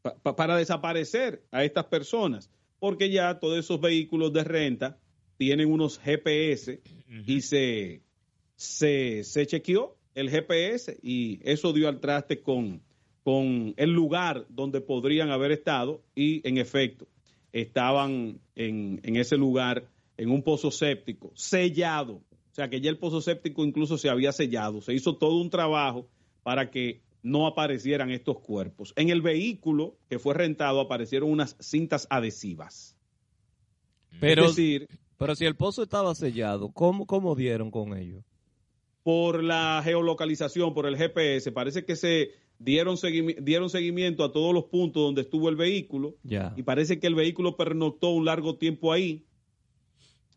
pa- pa- para desaparecer a estas personas, porque ya todos esos vehículos de renta tienen unos GPS y se, se, se chequeó el GPS y eso dio al traste con, con el lugar donde podrían haber estado y en efecto estaban en, en ese lugar en un pozo séptico sellado. O sea que ya el pozo séptico incluso se había sellado. Se hizo todo un trabajo para que no aparecieran estos cuerpos. En el vehículo que fue rentado aparecieron unas cintas adhesivas. Pero, es decir, pero si el pozo estaba sellado, ¿cómo, cómo dieron con ello? Por la geolocalización, por el GPS, parece que se dieron, seguimi- dieron seguimiento a todos los puntos donde estuvo el vehículo y parece que el vehículo pernoctó un largo tiempo ahí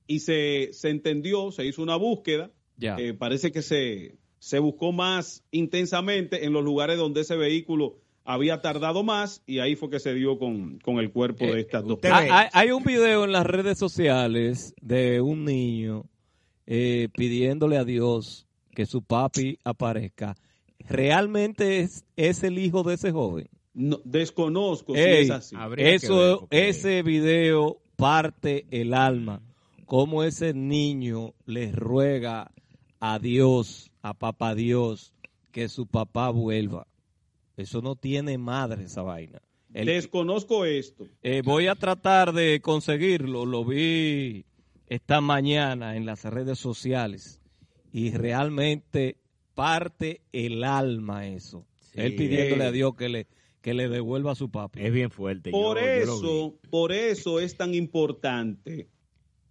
y se, se entendió, se hizo una búsqueda, Ya. eh, parece que se, se buscó más intensamente en los lugares donde ese vehículo había tardado más y ahí fue que se dio con, con el cuerpo de estas dos personas. Hay, hay un video en las redes sociales de un niño eh, pidiéndole a Dios que su papi aparezca. ¿Realmente es, es el hijo de ese joven? No, desconozco si es así. eso, ese video parte el alma. Cómo ese niño le ruega a Dios, a papá Dios, que su papá vuelva. Eso no tiene madre esa vaina. El- Desconozco esto. eh, voy a tratar de conseguirlo. Lo vi esta mañana en las redes sociales y realmente parte el alma eso. Él pidiéndole a Dios que le, que le devuelva a su papi. Es bien fuerte. Por yo- yo eso, por eso es tan importante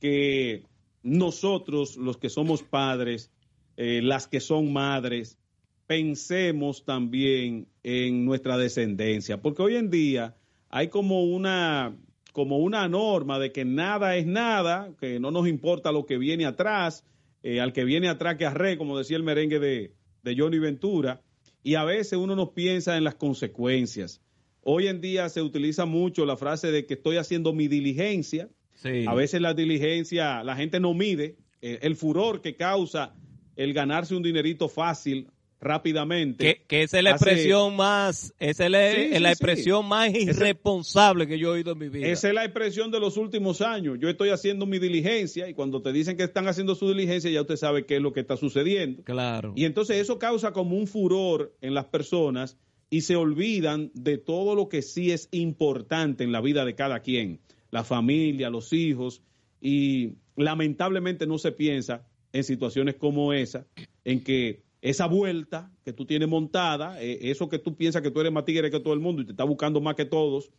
que nosotros, los que somos padres, eh, las que son madres, pensemos también en nuestra descendencia, porque hoy en día hay como una como una norma de que nada es nada, que no nos importa lo que viene atrás, eh, al que viene atrás que arre, como decía el merengue de, de Johnny Ventura, y a veces uno no piensa en las consecuencias. Hoy en día se utiliza mucho la frase de que estoy haciendo mi diligencia. Sí. A veces la diligencia, la gente no mide eh, el furor que causa el ganarse un dinerito fácil rápidamente. Que, que esa es la hace- expresión más, esa es la, Sí, la sí. expresión más irresponsable que yo he oído en mi vida. Esa es la expresión de los últimos años. Yo estoy haciendo mi diligencia y cuando te dicen que están haciendo su diligencia ya usted sabe qué es lo que está sucediendo. Claro. Y entonces eso causa como un furor en las personas y se olvidan de todo lo que sí es importante en la vida de cada quien, la familia, los hijos, y lamentablemente no se piensa en situaciones como esa, en que esa vuelta que tú tienes montada, eh, eso que tú piensas que tú eres más tigre que todo el mundo y te está buscando más que todos,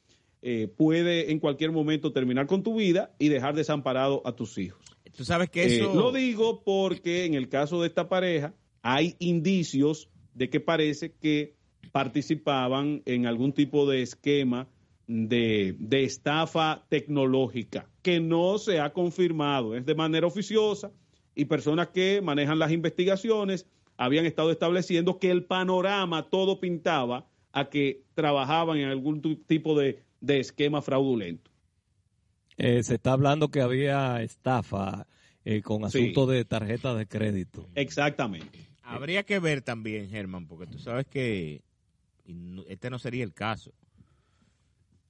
eh, puede en cualquier momento terminar con tu vida y dejar desamparado a tus hijos. Tú sabes que Eh, eso... lo digo porque en el caso de esta pareja hay indicios de que parece que participaban en algún tipo de esquema de, de estafa tecnológica que no se ha confirmado, es de manera oficiosa y personas que manejan las investigaciones habían estado estableciendo que el panorama todo pintaba a que trabajaban en algún tipo de, de esquema fraudulento. Eh, se está hablando que había estafa eh, con Sí. asuntos de tarjetas de crédito. Exactamente. Habría que ver también, Germán, porque tú sabes que este no sería el caso.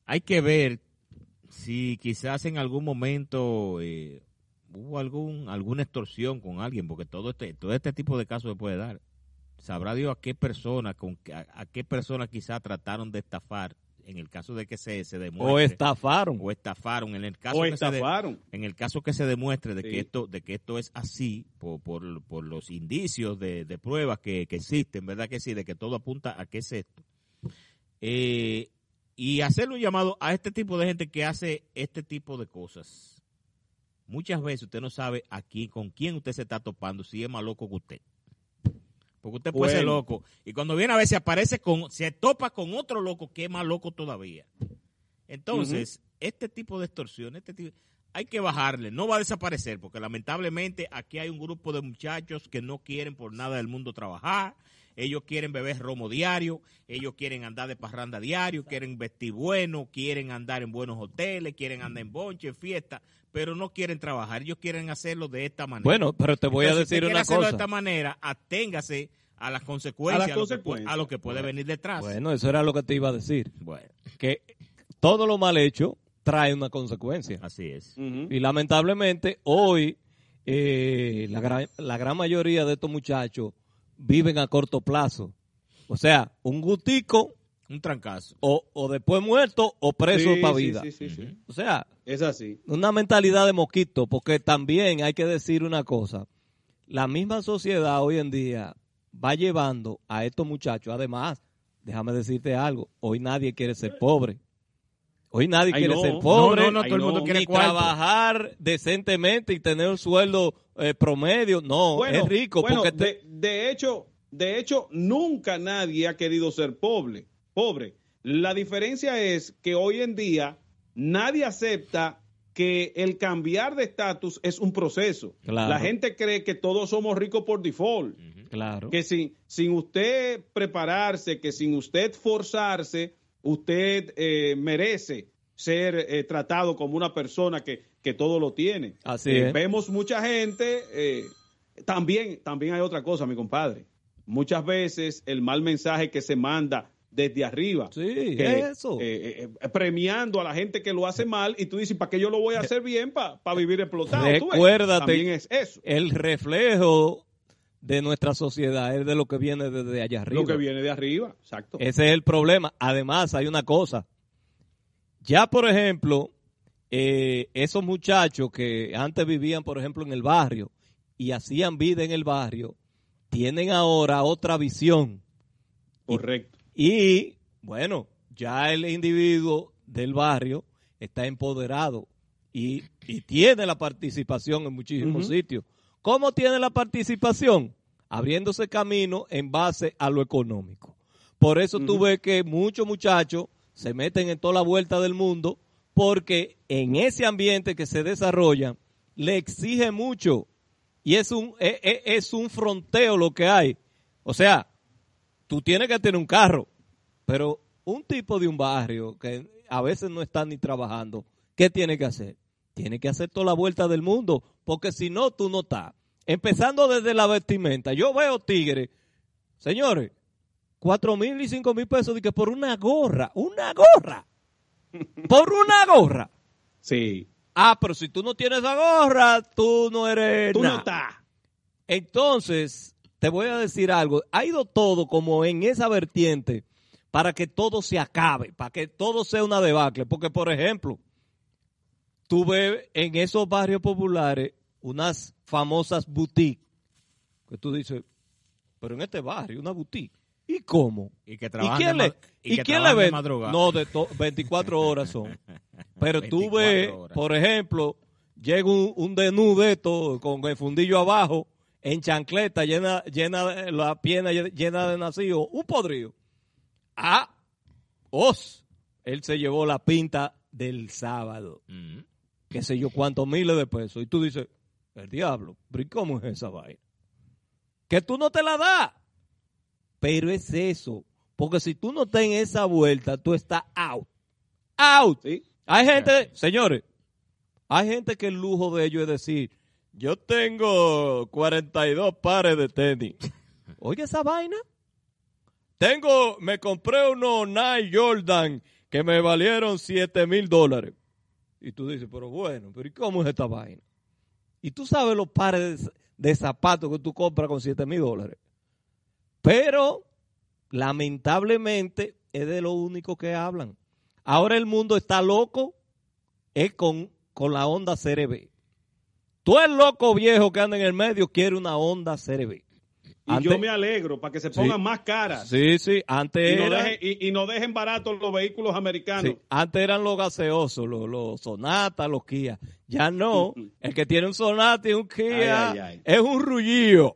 Hay que ver si quizás en algún momento eh, hubo algún alguna extorsión con alguien, porque todo este todo este tipo de casos se puede dar. Sabrá Dios a qué persona, con a, a qué persona quizás trataron de estafar en el caso de que se, se demuestre. O estafaron. O estafaron. En el caso O que se de- estafaron. en el caso que se demuestre de Sí. que esto de que esto es así por, por, por los indicios de, de pruebas que, que existen verdad que sí de que todo apunta a que es esto Eh, y hacerle un llamado a este tipo de gente que hace este tipo de cosas muchas veces usted no sabe aquí con quién usted se está topando si es más loco que usted. Porque usted puede ser loco. Y cuando viene a se aparece con se topa con otro loco que es más loco todavía. Entonces, este tipo de extorsión, este tipo, hay que bajarle, no va a desaparecer, porque lamentablemente aquí hay un grupo de muchachos que no quieren por nada del mundo trabajar, ellos quieren beber romo diario, ellos quieren andar de parranda diario, quieren vestir bueno, quieren andar en buenos hoteles, quieren andar en bonche, en fiesta, pero no quieren trabajar, ellos quieren hacerlo de esta manera. Bueno, pero te voy a Entonces, si decir quiere una hacerlo cosa. de esta manera, aténgase a las consecuencias, A las lo, que puede- consecuencias. a lo que puede Bueno. venir detrás. Bueno, eso era lo que te iba a decir. Bueno, Que todo lo mal hecho trae una consecuencia. así es. Y lamentablemente hoy eh, la, gran, la gran mayoría de estos muchachos viven a corto plazo. O sea, un gustico Un trancazo. o, o después muerto o preso Sí, para vida. sí, sí, sí. O sea, Es así. una mentalidad de mosquito, porque también hay que decir una cosa. La misma sociedad hoy en día va llevando a estos muchachos, además, déjame decirte algo, hoy nadie quiere ser pobre. Hoy nadie Ay, quiere no. ser pobre, no, no, todo el mundo quiere ni trabajar decentemente y tener un sueldo eh, promedio. No, Bueno, es rico. bueno, porque te- de, de hecho, de hecho, nunca nadie ha querido ser pobre. Pobre. La diferencia es que hoy en día nadie acepta que el cambiar de estatus es un proceso. Claro. La gente cree que todos somos ricos por default. claro. Que sin, sin usted prepararse, que sin usted forzarse, usted eh, merece ser eh, tratado como una persona que, que todo lo tiene. Así Eh, es. Vemos mucha gente, eh, también, también hay otra cosa, mi compadre. Muchas veces el mal mensaje que se manda desde arriba, Sí, que, eso. eh, eh, premiando a la gente que lo hace mal y tú dices, ¿para qué yo lo voy a hacer bien para vivir explotado? Tú Recuérdate También es eso, El reflejo de nuestra sociedad es de lo que viene desde allá arriba. lo que viene de arriba, exacto. Ese es el problema. Además, hay una cosa. Ya, por ejemplo, eh, esos muchachos que antes vivían, por ejemplo, en el barrio y hacían vida en el barrio, tienen ahora otra visión. Correcto. Y, bueno, ya el individuo del barrio está empoderado y, y tiene la participación en muchísimos sitios. ¿Cómo tiene la participación? Abriéndose camino en base a lo económico. Por eso tú Ujú. ves que muchos muchachos se meten en toda la vuelta del mundo porque en ese ambiente que se desarrolla le exige mucho y es un, es, es- es un fronteo lo que hay. O sea, tú tienes que tener un carro, pero un tipo de un barrio que a veces no está ni trabajando, ¿qué tiene que hacer? Tiene que hacer toda la vuelta del mundo, porque si no, tú no estás. Empezando desde la vestimenta. Yo veo tigres, señores, cuatro mil y cinco mil pesos de que por una gorra, una gorra, por una gorra. Sí. Ah, pero si tú no tienes esa gorra, tú no eres Tú no estás. Entonces, te voy a decir algo. Ha ido todo como en esa vertiente para que todo se acabe, para que todo sea una debacle. Porque, por ejemplo, tú ves en esos barrios populares unas famosas boutiques que tú dices, pero en este barrio, una boutique. ¿Y cómo? Y que ¿Y quién le, y ¿y que quién le de vende? No, de to- 24 horas son. Pero tú 24 ves, horas. por ejemplo, llega un, un desnudo de esto, con el fundillo abajo, en chancleta, llena, llena de- la pierna llena de nacido, un podrido. Ah, os, él se llevó la pinta del sábado, Mm. qué sé yo cuántos miles de pesos. Y tú dices, el diablo, pero ¿y cómo es esa vaina? Que tú no te la das. Pero es eso. Porque si tú no estás en esa vuelta, tú estás out. Out. Sí. Hay gente, señores, Hay gente que el lujo de ellos es decir, yo tengo 42 pares de tenis. Oye esa vaina. Tengo, me compré unos Nike Jordan que me valieron 7 mil dólares. Y tú dices, pero bueno, pero ¿y cómo es esta vaina? Y tú sabes los pares de, de zapatos que tú compras con 7 mil dólares. Pero, lamentablemente, es de lo único que hablan. Ahora el mundo está loco es con, con la onda CRB. Tú el loco viejo que anda en el medio quiere una onda CRB. Y Antes- yo me alegro para que se pongan Sí. más caras. Sí, sí, antes Y no, era- dejen, y, y no dejen baratos los vehículos americanos. Sí, antes eran los gaseosos, los, los Sonata, los Kia. Ya no. El que tiene un Sonata y un Kia Ay, ay, ay. es un rullillo.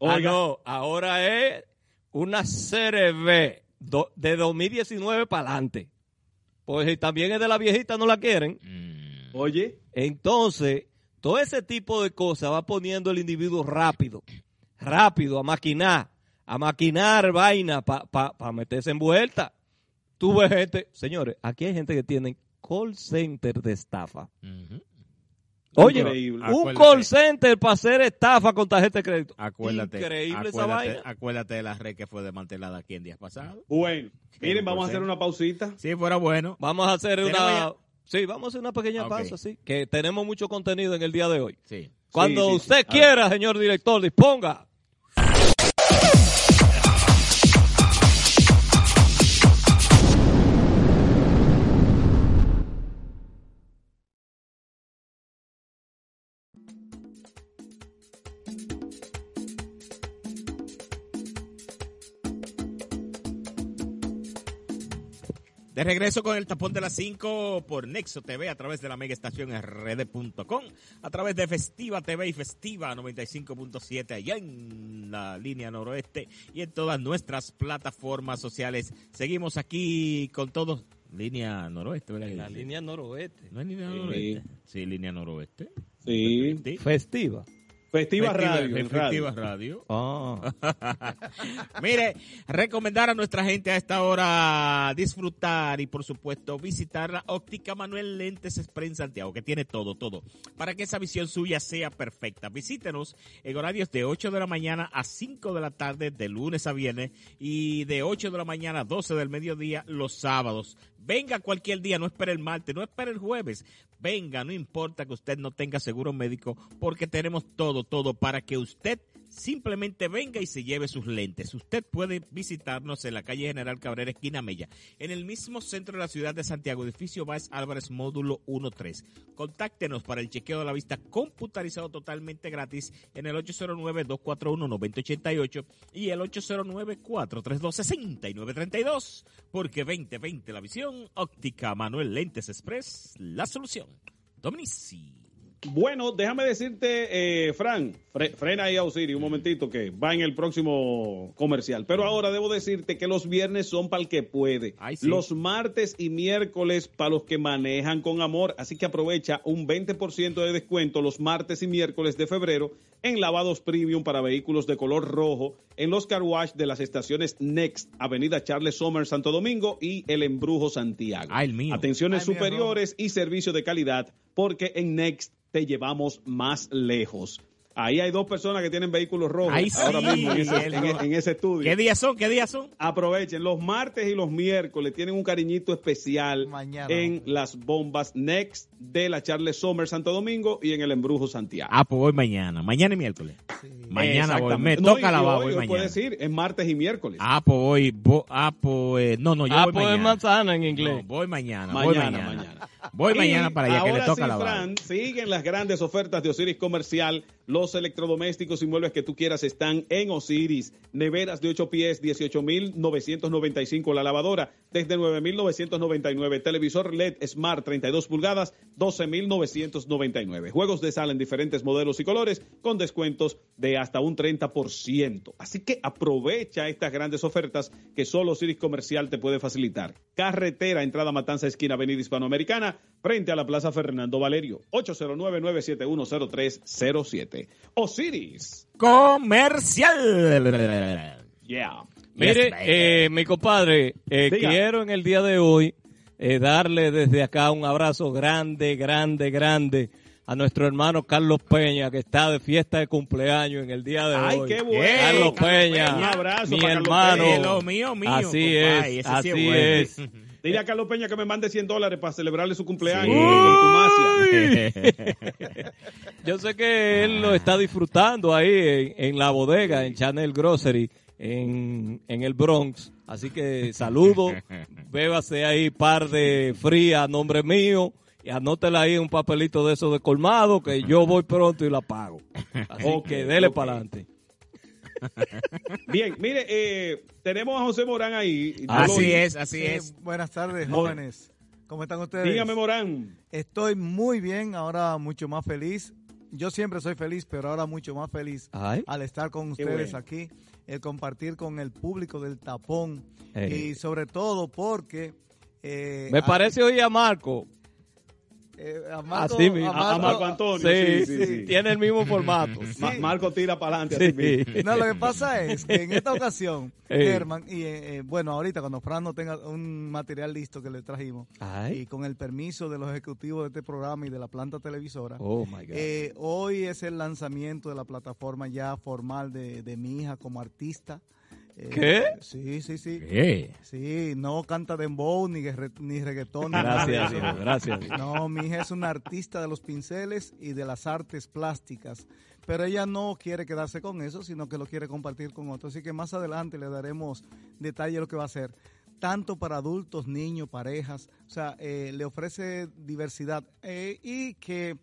Ah, no. Ahora es una CRV do- de 2019 para adelante. Pues si también es de la viejita, no la quieren. Oye, Entonces, todo ese tipo de cosas va poniendo el individuo rápido, rápido, a maquinar, a maquinar vaina para meterse en vuelta. Tú ves gente, señores, aquí hay gente que tiene call center de estafa. Oye, Increíble. un Acuérdate. call center para hacer estafa con tarjeta de crédito. Acuérdate, Increíble esa acuérdate, vaina. acuérdate de la red que fue desmantelada aquí en días pasados. bueno. Miren, vamos a hacer una pausita. Si fuera bueno. Vamos a hacer ¿Tenemos una... Sí, vamos a hacer una pequeña pausa, sí, que tenemos mucho contenido en el día de hoy. Sí. Cuando Sí, sí, usted quiera, señor director, disponga. De regreso con el tapón de las 5 por Nexo TV a través de la mega estación rd.com, a través de Festiva TV y Festiva 95.7 allá en la línea noroeste y en todas nuestras plataformas sociales. Seguimos aquí con todos. Línea noroeste, ¿verdad? La línea noroeste. ¿No es línea noroeste? Sí, línea noroeste. Sí. Sí. Festiva. Festiva, Radio. Festiva radio. Radio. Ah. Mire, recomendar a nuestra gente a esta hora disfrutar y por supuesto visitar la óptica Manuel Lentes Express en Santiago, que tiene todo, todo, para que esa visión suya sea perfecta. Visítenos en horarios de 8 de la mañana a 5 de la tarde, de lunes a viernes, y de 8 de la mañana a 12 del mediodía los sábados. Venga cualquier día, no espere el martes, no espere el jueves. Venga, no importa que usted no tenga seguro médico, porque tenemos todo, todo para que usted simplemente venga y se lleve sus lentes. Usted puede visitarnos en la calle General Cabrera, esquina Mella, en el mismo centro de la ciudad de Santiago, edificio Báez Álvarez, módulo 13. Contáctenos para el chequeo de la vista computarizado totalmente gratis en el 809-241-9088 y el 809-432-6932, porque 2020 la visión, óptica Manuel Lentes Express, la solución. Dominici. Bueno, déjame decirte, eh, Fran, fre- frena ahí a Osiris un momentito que va en el próximo comercial. Pero ahora debo decirte que los viernes son para el que puede. Ay, sí. Los martes y miércoles para los que manejan con amor. Así que aprovecha un 20% de descuento los martes y miércoles de febrero en lavados premium para vehículos de color rojo en los car wash de las estaciones Next, Avenida Charles Sommer, Santo Domingo y El Embrujo, Santiago. Ah, el mío. Atenciones Ay, superiores y servicio de calidad, porque en Next te llevamos más lejos. Ahí hay dos personas que tienen vehículos rojos Ay, ahora sí, mismo en ese, el en- ese estudio. ¿Qué días son? ¿Qué días son? Aprovechen, los martes y los miércoles tienen un cariñito especial Mañana. en las bombas Next de la Charles Sommer Santo Domingo y en el Embrujo Santiago. Ah, pues voy mañana. Mañana y miércoles. Mañana voy. Me. No, toca la voy, hoy, mañana. puedes ir, es martes y miércoles. Ah, pues voy. vo- ah, pues. No, no, yo ah, voy pues mañana. manzana en inglés. No, voy mañana. Mañana, voy mañana. mañana. Voy mañana para allá que le ahora toca sí, la Fran, siguen las grandes ofertas de Osiris Comercial. Los electrodomésticos y muebles que tú quieras están en Osiris. Neveras de 8 pies, 18,995 la lavadora, desde 9,999. Televisor LED Smart 32 pulgadas, 12,999. Juegos de sala en diferentes modelos y colores con descuentos de hasta un 30%. Así que aprovecha estas grandes ofertas que solo Osiris Comercial te puede facilitar. Carretera, entrada Matanza, esquina Avenida Hispanoamericana, frente a la Plaza Fernando Valerio, 809-971-0307. Osiris. Comercial. Yeah. Mire, eh, mi compadre, eh, quiero en el día de hoy eh, darle desde acá un abrazo grande, grande, grande a nuestro hermano Carlos Peña, que está de fiesta de cumpleaños en el día de Ay, hoy. qué bueno. Carlos Carlos Peña, Peña. Un abrazo mi para Carlos hermano. Peña. Lo mío, mío, Así compadre, es, ese sí es así bueno. Dile a Carlos Peña que me mande 100 dólares para celebrarle su cumpleaños Contumacia. Yo sé que él lo está disfrutando ahí en, en la bodega, en Channel Grocery, en, en el Bronx. Así que saludo, bébase ahí par de fría a nombre mío y anótela ahí un papelito de eso de colmado que yo voy pronto y la pago. Así que dele para adelante. Bien, mire, eh, tenemos a José Morán ahí. Así es, así Sí, es. Buenas tardes, jóvenes. ¿Cómo están ustedes? Dígame, Morán. Estoy muy bien, ahora mucho más feliz. Yo siempre soy feliz, pero ahora mucho más feliz Ay. al estar con ustedes bueno. aquí, el compartir con el público del tapón Ey. y sobre todo porque... eh, Me parece hoy a Marco. Eh, a Marco, Así mismo. A, a Marco Antonio. Sí, Sí, sí, tiene el mismo formato. Ma- Marco tira para adelante. No, lo que pasa es que en esta ocasión. Germán, y eh, eh, bueno, ahorita cuando Fran no tenga un material listo que le trajimos, Ay. y con el permiso de los ejecutivos de este programa y de la planta televisora, Oh my God. eh, hoy es el lanzamiento de la plataforma ya formal de, de mi hija como artista. Eh, ¿Qué? Sí, sí, sí. ¿Qué? Sí, no canta dembow ni, guerre- ni reggaetón. ni Gracias, gracias. No, mi hija es una artista de los pinceles y de las artes plásticas, pero ella no quiere quedarse con eso, sino que lo quiere compartir con otros. Así que más adelante le daremos detalle de lo que va a hacer, tanto para adultos, niños, parejas. O sea, eh, le ofrece diversidad eh, y que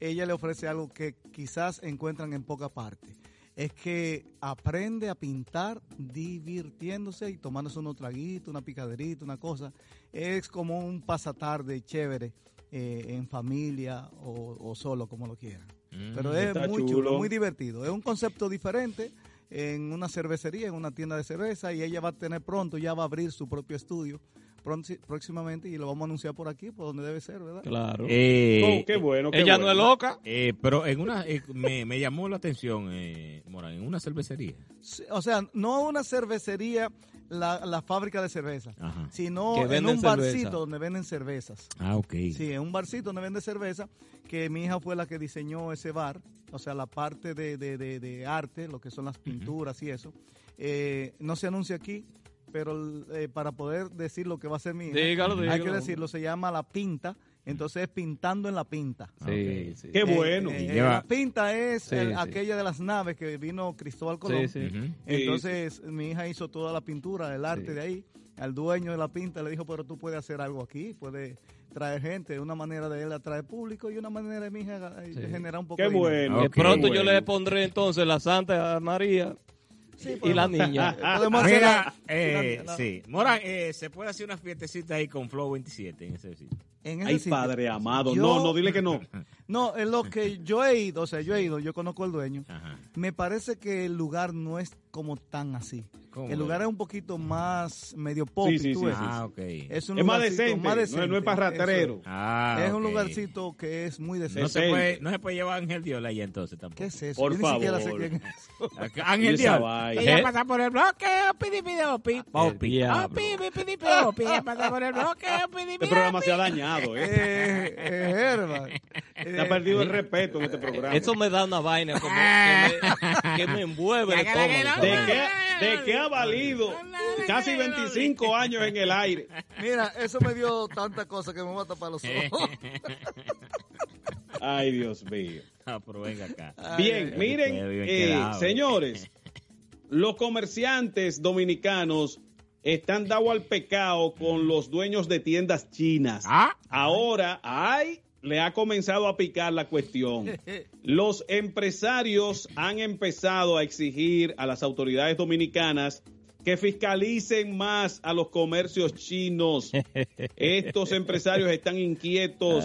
ella le ofrece algo que quizás encuentran en poca parte. Es que aprende a pintar divirtiéndose y tomándose unos traguitos, una picaderita, una cosa. Es como un pasatarde chévere eh, en familia o, o solo, como lo quieran. Pero es muy chulo. chulo, muy divertido. Es un concepto diferente en una cervecería, en una tienda de cerveza, y ella va a tener pronto, ya va a abrir su propio estudio próximamente y lo vamos a anunciar por aquí, por donde debe ser, ¿verdad? Claro. Eh, Oh, qué bueno. qué Ella no es loca. eh, pero en una eh, me, me llamó la atención, eh, Morán, en una cervecería. Sí, O sea, no una cervecería, la, la fábrica de cerveza, Ajá. sino en un cerveza. barcito donde venden cervezas. Ah, ok. Sí, en un barcito donde vende cerveza, que mi hija fue la que diseñó ese bar, o sea, la parte de, de- de- de arte, lo que son las pinturas y eso. Eh, no se anuncia aquí, pero eh, para poder decir lo que va a ser mi hija, Dígalo, hay que decirlo, se llama La Pinta, entonces es pintando en la pinta. Sí, sí. Qué Eh, bueno. eh, Lleva- La pinta es Sí, el- sí. aquella de las naves que vino Cristóbal Colón. Sí, sí. Ujú. Entonces mi hija hizo toda la pintura, el arte Sí. de ahí. Al dueño de la pinta le dijo, pero tú puedes hacer algo aquí, puedes traer gente, una manera de él atraer público y una manera de mi hija eh, Sí. generar un poco Qué bueno. De pronto yo le pondré entonces la Santa María Sí, y la podemos- niña. podemos hacer Mira, la- eh, la- la- sí. Morán, eh, se puede hacer una fiestecita ahí con Flow 27 en ese sitio. en ese Ay, sitio. padre amado. Yo- No, no, dile que no. No, en lo que yo he ido, o sea, yo he ido, yo conozco al dueño. Ajá. Me parece que el lugar no es como tan así. ¿Cómo El lugar es? es un poquito más medio pop. Sí, sí, tú sí, ves. Ah, ok. Es, un Es más decente. más No es- No, es decente, para raterero. eso. Ah, es un ok. lugarcito que es muy No decente. se, puede, no se puede llevar a Ángel Diola ahí entonces tampoco. ¿Qué es eso? Por Yo ni siquiera sé favor. quién es eso. Acá, Ángel Diola. Ella ¿Eh? pasa por el bloque, pidi, pidi, oh, pi, oh, El pi. diablo. Oh, pi, pi, pidi, pi, oh, pi. Ella pasa por el bloque, pidi, Este pidi, programa se ha dañado, ¿eh? Eh, eh, Herman. Se ha perdido el respeto en este programa. Eso me da una vaina como que me, que me envuelve el. ¿De qué, ¿De qué ha valido casi 25 años en el aire? Mira, eso me dio tanta cosa que me voy a tapar los ojos. Ay, Dios mío. Ah, pero venga acá. Bien, ay, miren, bien eh, señores, los comerciantes dominicanos están dados al pecado con los dueños de tiendas chinas. Ah. Ahora, ay, le ha comenzado a picar la cuestión. Los empresarios han empezado a exigir a las autoridades dominicanas que fiscalicen más a los comercios chinos. Estos empresarios están inquietos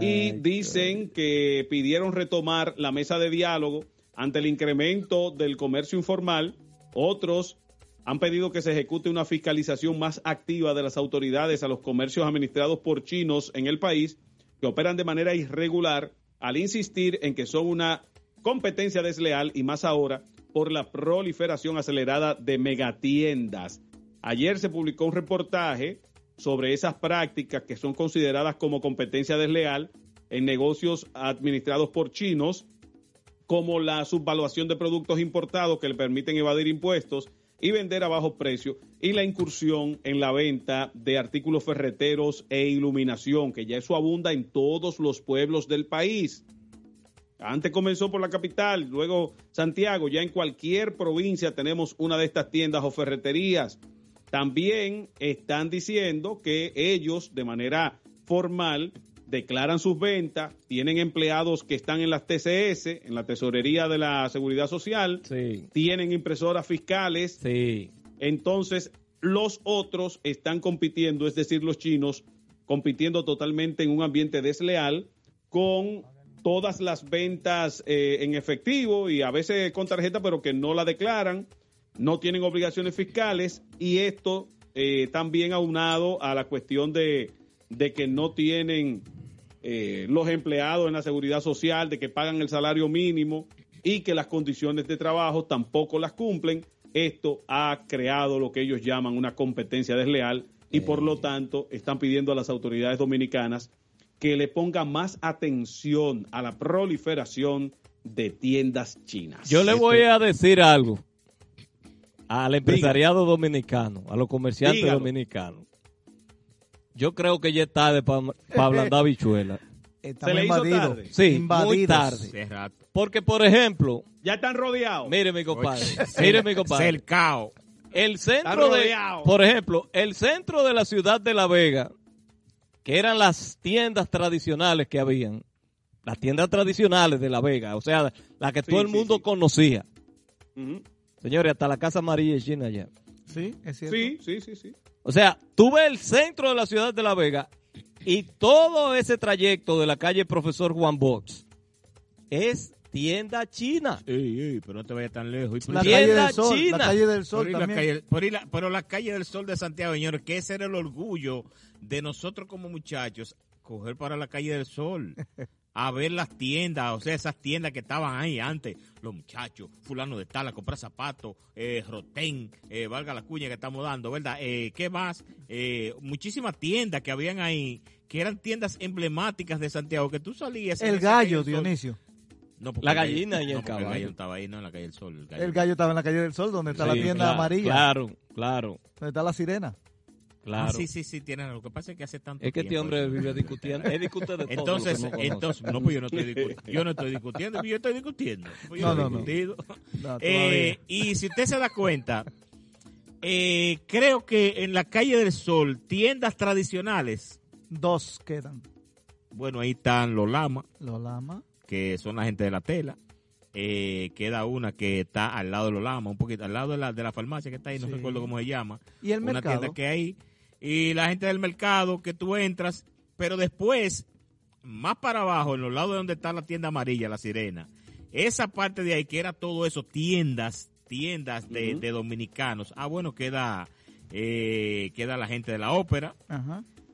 y dicen que pidieron retomar la mesa de diálogo ante el incremento del comercio informal. Otros han pedido que se ejecute una fiscalización más activa de las autoridades a los comercios administrados por chinos en el país que operan de manera irregular al insistir en que son una competencia desleal y más ahora por la proliferación acelerada de megatiendas. Ayer se publicó un reportaje sobre esas prácticas que son consideradas como competencia desleal en negocios administrados por chinos, como la subvaluación de productos importados que le permiten evadir impuestos y vender a bajo precio, y la incursión en la venta de artículos ferreteros e iluminación, que ya eso abunda en todos los pueblos del país. Antes comenzó por la capital, luego Santiago, ya en cualquier provincia tenemos una de estas tiendas o ferreterías. También están diciendo que ellos de manera formal declaran sus ventas, tienen empleados que están en las TCS, en la Tesorería de la Seguridad Social, tienen impresoras fiscales. Entonces, los otros están compitiendo, es decir, los chinos, compitiendo totalmente en un ambiente desleal con todas las ventas eh, en efectivo y a veces con tarjeta, pero que no la declaran, no tienen obligaciones fiscales y esto eh, también aunado a la cuestión de, de que no tienen eh, los empleados en la seguridad social, de que pagan el salario mínimo y que las condiciones de trabajo tampoco las cumplen. Esto ha creado lo que ellos llaman una competencia desleal y por lo tanto están pidiendo a las autoridades dominicanas que le ponga más atención a la proliferación de tiendas chinas. Yo le voy a decir algo al empresariado dominicano, a los comerciantes Dígalo. dominicanos. Yo creo que ya es tarde para ablandar bichuela. Estamos invadidos. Sí, muy invadidos. tarde. Porque, por ejemplo, Ya están rodeados. mire mi compadre, Oye, mire mi compadre. cercao. El centro de, por ejemplo, el centro de la ciudad de La Vega, que eran las tiendas tradicionales que habían, las tiendas tradicionales de La Vega, o sea, las que Sí, todo el sí, mundo sí. conocía. Señores, hasta la Casa María y China allá. Sí, es cierto. Sí, sí, sí, sí. O sea, tú ves el centro de la ciudad de La Vega y todo ese trayecto de la calle Profesor Juan Box es tienda china. Ey, ey, pero no te vayas tan lejos. La calle Tienda del sol, china. la calle del sol ahí la también. calle- ahí la- pero la calle del sol de Santiago, señores, que ese era el orgullo de nosotros como muchachos, coger para la calle del sol. A ver las tiendas, o sea, esas tiendas que estaban ahí antes, los muchachos, fulano de tal, a comprar zapatos, eh, rotén, eh, valga la cuña que estamos dando, ¿verdad? Eh, ¿Qué más? Eh, muchísimas tiendas que habían ahí, que eran tiendas emblemáticas de Santiago, que tú salías. El gallo. Dionisio. No, La el gallo- gallina y el no, porque caballo. gallo no estaba ahí, no, en la calle del sol. El gallo. El gallo estaba en la calle del sol, donde está la tienda claro, amarilla. Claro, claro, Donde está la sirena. Claro. Ah, sí, sí, sí, tienen. Lo que pasa es que hace tanto Es que este tiempo hombre eso. vive discutiendo. Él discute de todo. Entonces, lo que no entonces, no, pues yo no estoy discutiendo. Yo no estoy discutiendo, yo estoy discutiendo. Pues yo No, no, no, no. discutido. No, Eh, y si usted se da cuenta, eh, creo que en la calle del Sol, tiendas tradicionales, Dos quedan. bueno, ahí están los lamas, Los lamas. que son la gente de la tela. Eh, queda una que está al lado de los lamas, un poquito al lado de la, de la farmacia que está ahí, no Sí. recuerdo cómo se llama. Y el una mercado. tienda que hay y la gente del mercado que tú entras, pero después, más para abajo, en los lados de donde está la tienda amarilla, la sirena, esa parte de ahí que era todo eso, tiendas, tiendas de, de dominicanos. Ah, bueno, queda, eh, queda la gente de la ópera.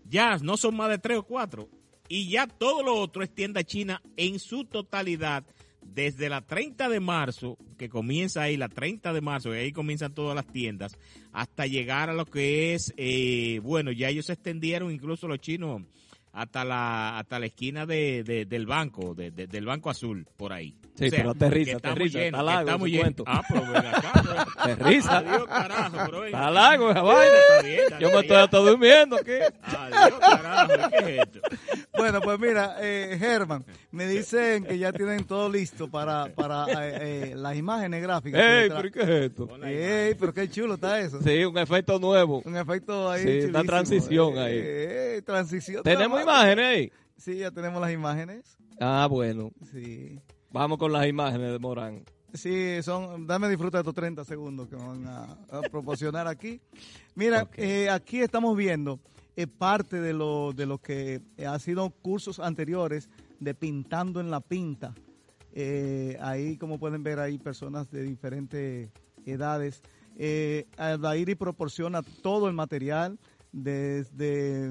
Ya no son más de tres o cuatro. Y ya todo lo otro es tienda china en su totalidad. Desde la 30 de marzo, que comienza ahí, la 30 de marzo, y ahí comienzan todas las tiendas, hasta llegar a lo que es, eh, bueno, ya ellos se extendieron, incluso los chinos, hasta la hasta la esquina de, de- del banco, de- de- del banco azul, por ahí. Sí, pero aterriza, aterriza, está largo estamos ese llenos. cuento. Ah, pero ven acá, pero- Aterriza. Adiós, carajo, Está largo esa vaina. Está bien, está Yo me estoy hasta durmiendo aquí. Adiós, carajo, ¿qué es esto? Bueno, pues mira, eh, Germán, me dicen que ya tienen todo listo para, para eh, eh, las imágenes gráficas. Ey, pero ¿y ¿qué es esto? Ey, pero qué chulo está eso. Sí, un efecto nuevo. Un efecto ahí. Sí, una transición ahí. Eh, transición. ¿Tenemos. Imágenes ahí? Sí, ya tenemos las imágenes. Ah, bueno. Sí. Vamos con las imágenes de Morán. Sí, son, dame disfruta de estos 30 segundos que me van a, a proporcionar aquí. Mira, eh, aquí estamos viendo eh, parte de lo, de lo que ha sido cursos anteriores de Pintando en la Pinta. Eh, ahí, como pueden ver, hay personas de diferentes edades. Eh, Aldairi proporciona todo el material, desde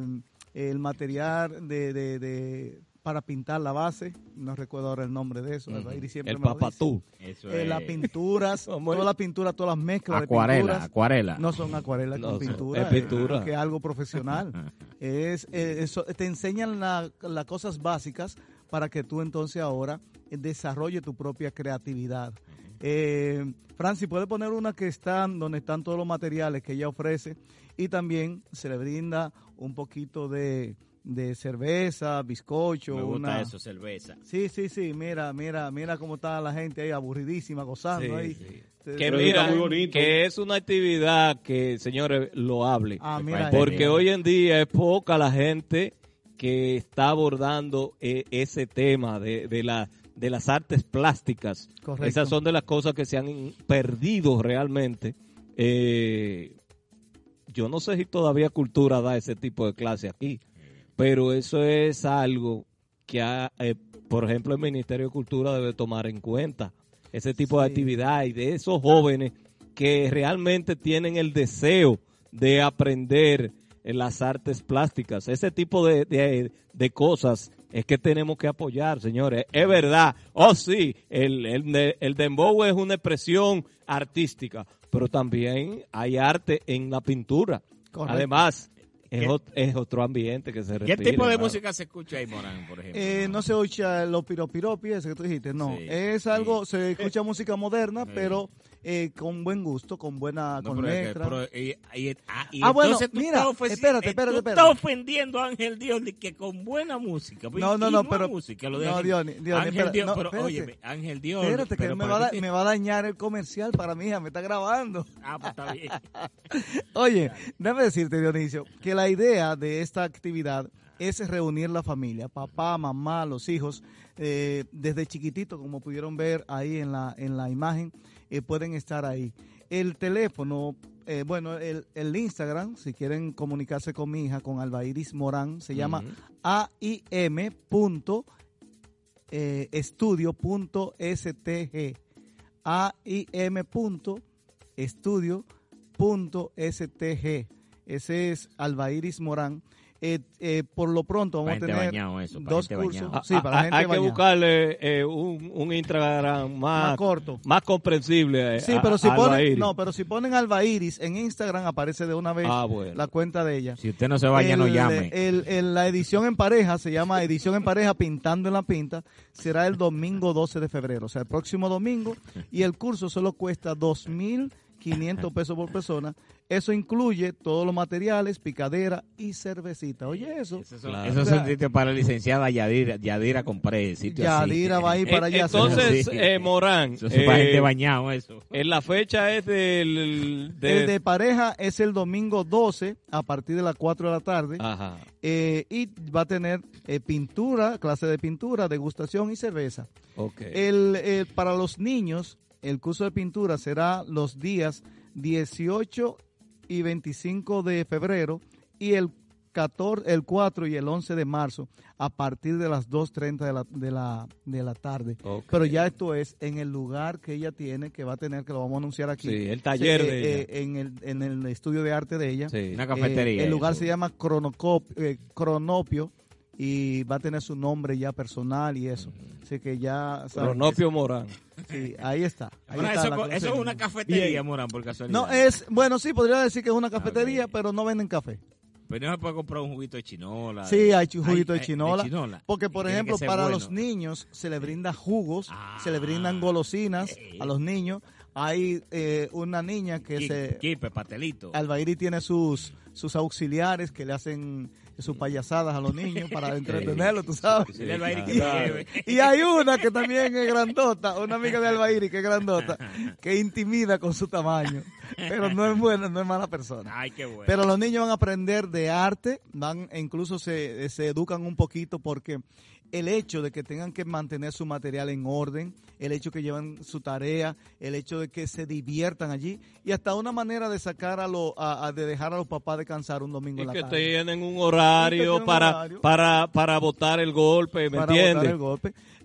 el material de, de- de para pintar la base, no recuerdo ahora el nombre de eso, siempre El me papatú. Eso Eh, es. las pinturas, todas las pinturas, todas las mezclas de Acuarela, pinturas. acuarela. No son acuarelas No, con son- pintura. es pintura. Que es algo profesional. es, eh, eso, te enseñan la- las cosas básicas para que tú entonces ahora desarrolle tu propia creatividad. Eh, Francis, puede poner una que está donde están todos los materiales que ella ofrece y también se le brinda un poquito de, de cerveza, bizcocho, Me gusta una... eso, cerveza. Sí, sí, sí, mira, mira, mira cómo está la gente ahí aburridísima, gozando Sí, ahí. sí. Se- Que mira, muy bonito. que es una actividad que, señores, lo hable. Ah, mira, Porque hoy en día es poca la gente que está abordando eh, ese tema de, de, la, de las artes plásticas. Correcto. Esas son de las cosas que se han perdido realmente. Eh, yo no sé si todavía Cultura da ese tipo de clase aquí, pero eso es algo que, ha, eh, por ejemplo, el Ministerio de Cultura debe tomar en cuenta. Ese tipo de actividad y de esos jóvenes que realmente tienen el deseo de aprender en las artes plásticas. Ese tipo de, de- de cosas es que tenemos que apoyar, señores. Es verdad. Oh, sí, el, el, de- el dembow es una expresión artística, pero también hay arte en la pintura. Correcto. Además, es, ¿Qué- ot- es otro ambiente que se ¿Qué respira. tipo de música se escucha ahí, Morán, por ejemplo? Eh, no se oye los piropiropi, ese que tú dijiste, no. Sí, es sí. algo, se escucha música moderna, Sí. pero eh, con buen gusto, con buena, No, con pero es que- letra. pero, y- y- ah, y Ah, bueno, mira, ofensi- espérate, eh, espérate, tú espérate. ofendiendo a Ángel Dios que con buena música. pues, No, no, no, pero- música, lo de no, Ángel- espera, Dios, no, pero espérate. oye, Ángel Dios. Espérate, que me va, da- me va a dañar el comercial para mi hija, me está grabando. Ah, pues está bien. Oye, déjame decirte, Dionisio, que la idea de esta actividad es reunir la familia, papá, mamá, los hijos, eh, desde chiquitito, como pudieron ver ahí en la, en la imagen, eh, pueden estar ahí. El teléfono, eh, bueno, el, el Instagram, si quieren comunicarse con mi hija, con Albairis Morán, se llama AIM. punto, eh, estudio.stg. AIM.estudio.stg. Ese es Albairis Morán. Eh, eh, por lo pronto vamos Para a tener bañado eso, para dos gente cursos. bañado. Sí, para la Ah, gente hay que buscarle eh, un, un Instagram más, Más corto. más comprensible. eh, Sí, a- pero si ponen, no, pero si ponen Albairis en Instagram aparece de una vez Ah, bueno. la cuenta de ella. Si usted no se baña, no El- llame. el- el- la edición en pareja se llama Edición en Pareja Pintando en la Pinta. Será el domingo 12 de febrero, o sea, el próximo domingo. Y el curso solo cuesta 2.500 pesos por persona. Eso incluye todos los materiales, picadera y cervecita. Oye, eso. Esos son, Claro. esos O sea, son sitios para la licenciada Yadira. Yadira compré sitio así. Yadira va a ir para Eh, allá. Entonces, eh, Morán, Eso es para eh, gente bañado, eso. eh, la fecha es del... de- El de pareja es el domingo 12 a partir de las 4 de la tarde. Ajá. Eh, y va a tener eh, pintura, clase de pintura, degustación y cerveza. Ok. El, el- para los niños, el curso de pintura será los días 18 y 25 de febrero y el 14, el 4 y el 11 de marzo a partir de las 2.30 de la, de, la, de la tarde. Pero ya esto es en el lugar que ella tiene, que va a tener, que lo vamos a anunciar aquí. Sí, el taller Eh, de ella. eh, en, el, en el estudio de arte de ella. Sí. Una cafetería. Eh, el lugar eso. se llama Cronocop- eh, Cronopio y va a tener su nombre ya personal y eso. Así que ya Cronopio Morán. sí, ahí está. Ahí Ahora, está eso, es una cafetería, Morán, por casualidad. No, es, bueno, sí, podría decir que es una cafetería, ok. pero no venden café. Pero no se puede comprar un juguito de chinola. Sí, hay juguito de Ay, chinola. Porque, por ejemplo, para bueno. los niños se les brinda jugos, Ah. se les brindan golosinas Eh. a los niños. Hay eh, una niña que se... Quipe, pastelito. Albairi tiene sus, sus auxiliares que le hacen sus payasadas a los niños para entretenerlos, tú sabes. Claro. Y hay una que también es grandota, una amiga de Albairi que es grandota, que intimida con su tamaño. Pero no es buena, no es mala persona. Ay, qué bueno. Pero los niños van a aprender de arte, van e incluso se, se educan un poquito porque el hecho de que tengan que mantener su material en orden, el hecho que llevan su tarea, el hecho de que se diviertan allí y hasta una manera de sacar a los, de dejar a los papás descansar un domingo Y en la que tarde. tienen un horario tienen un para, horario. para, para botar el golpe, ¿me para entiendes?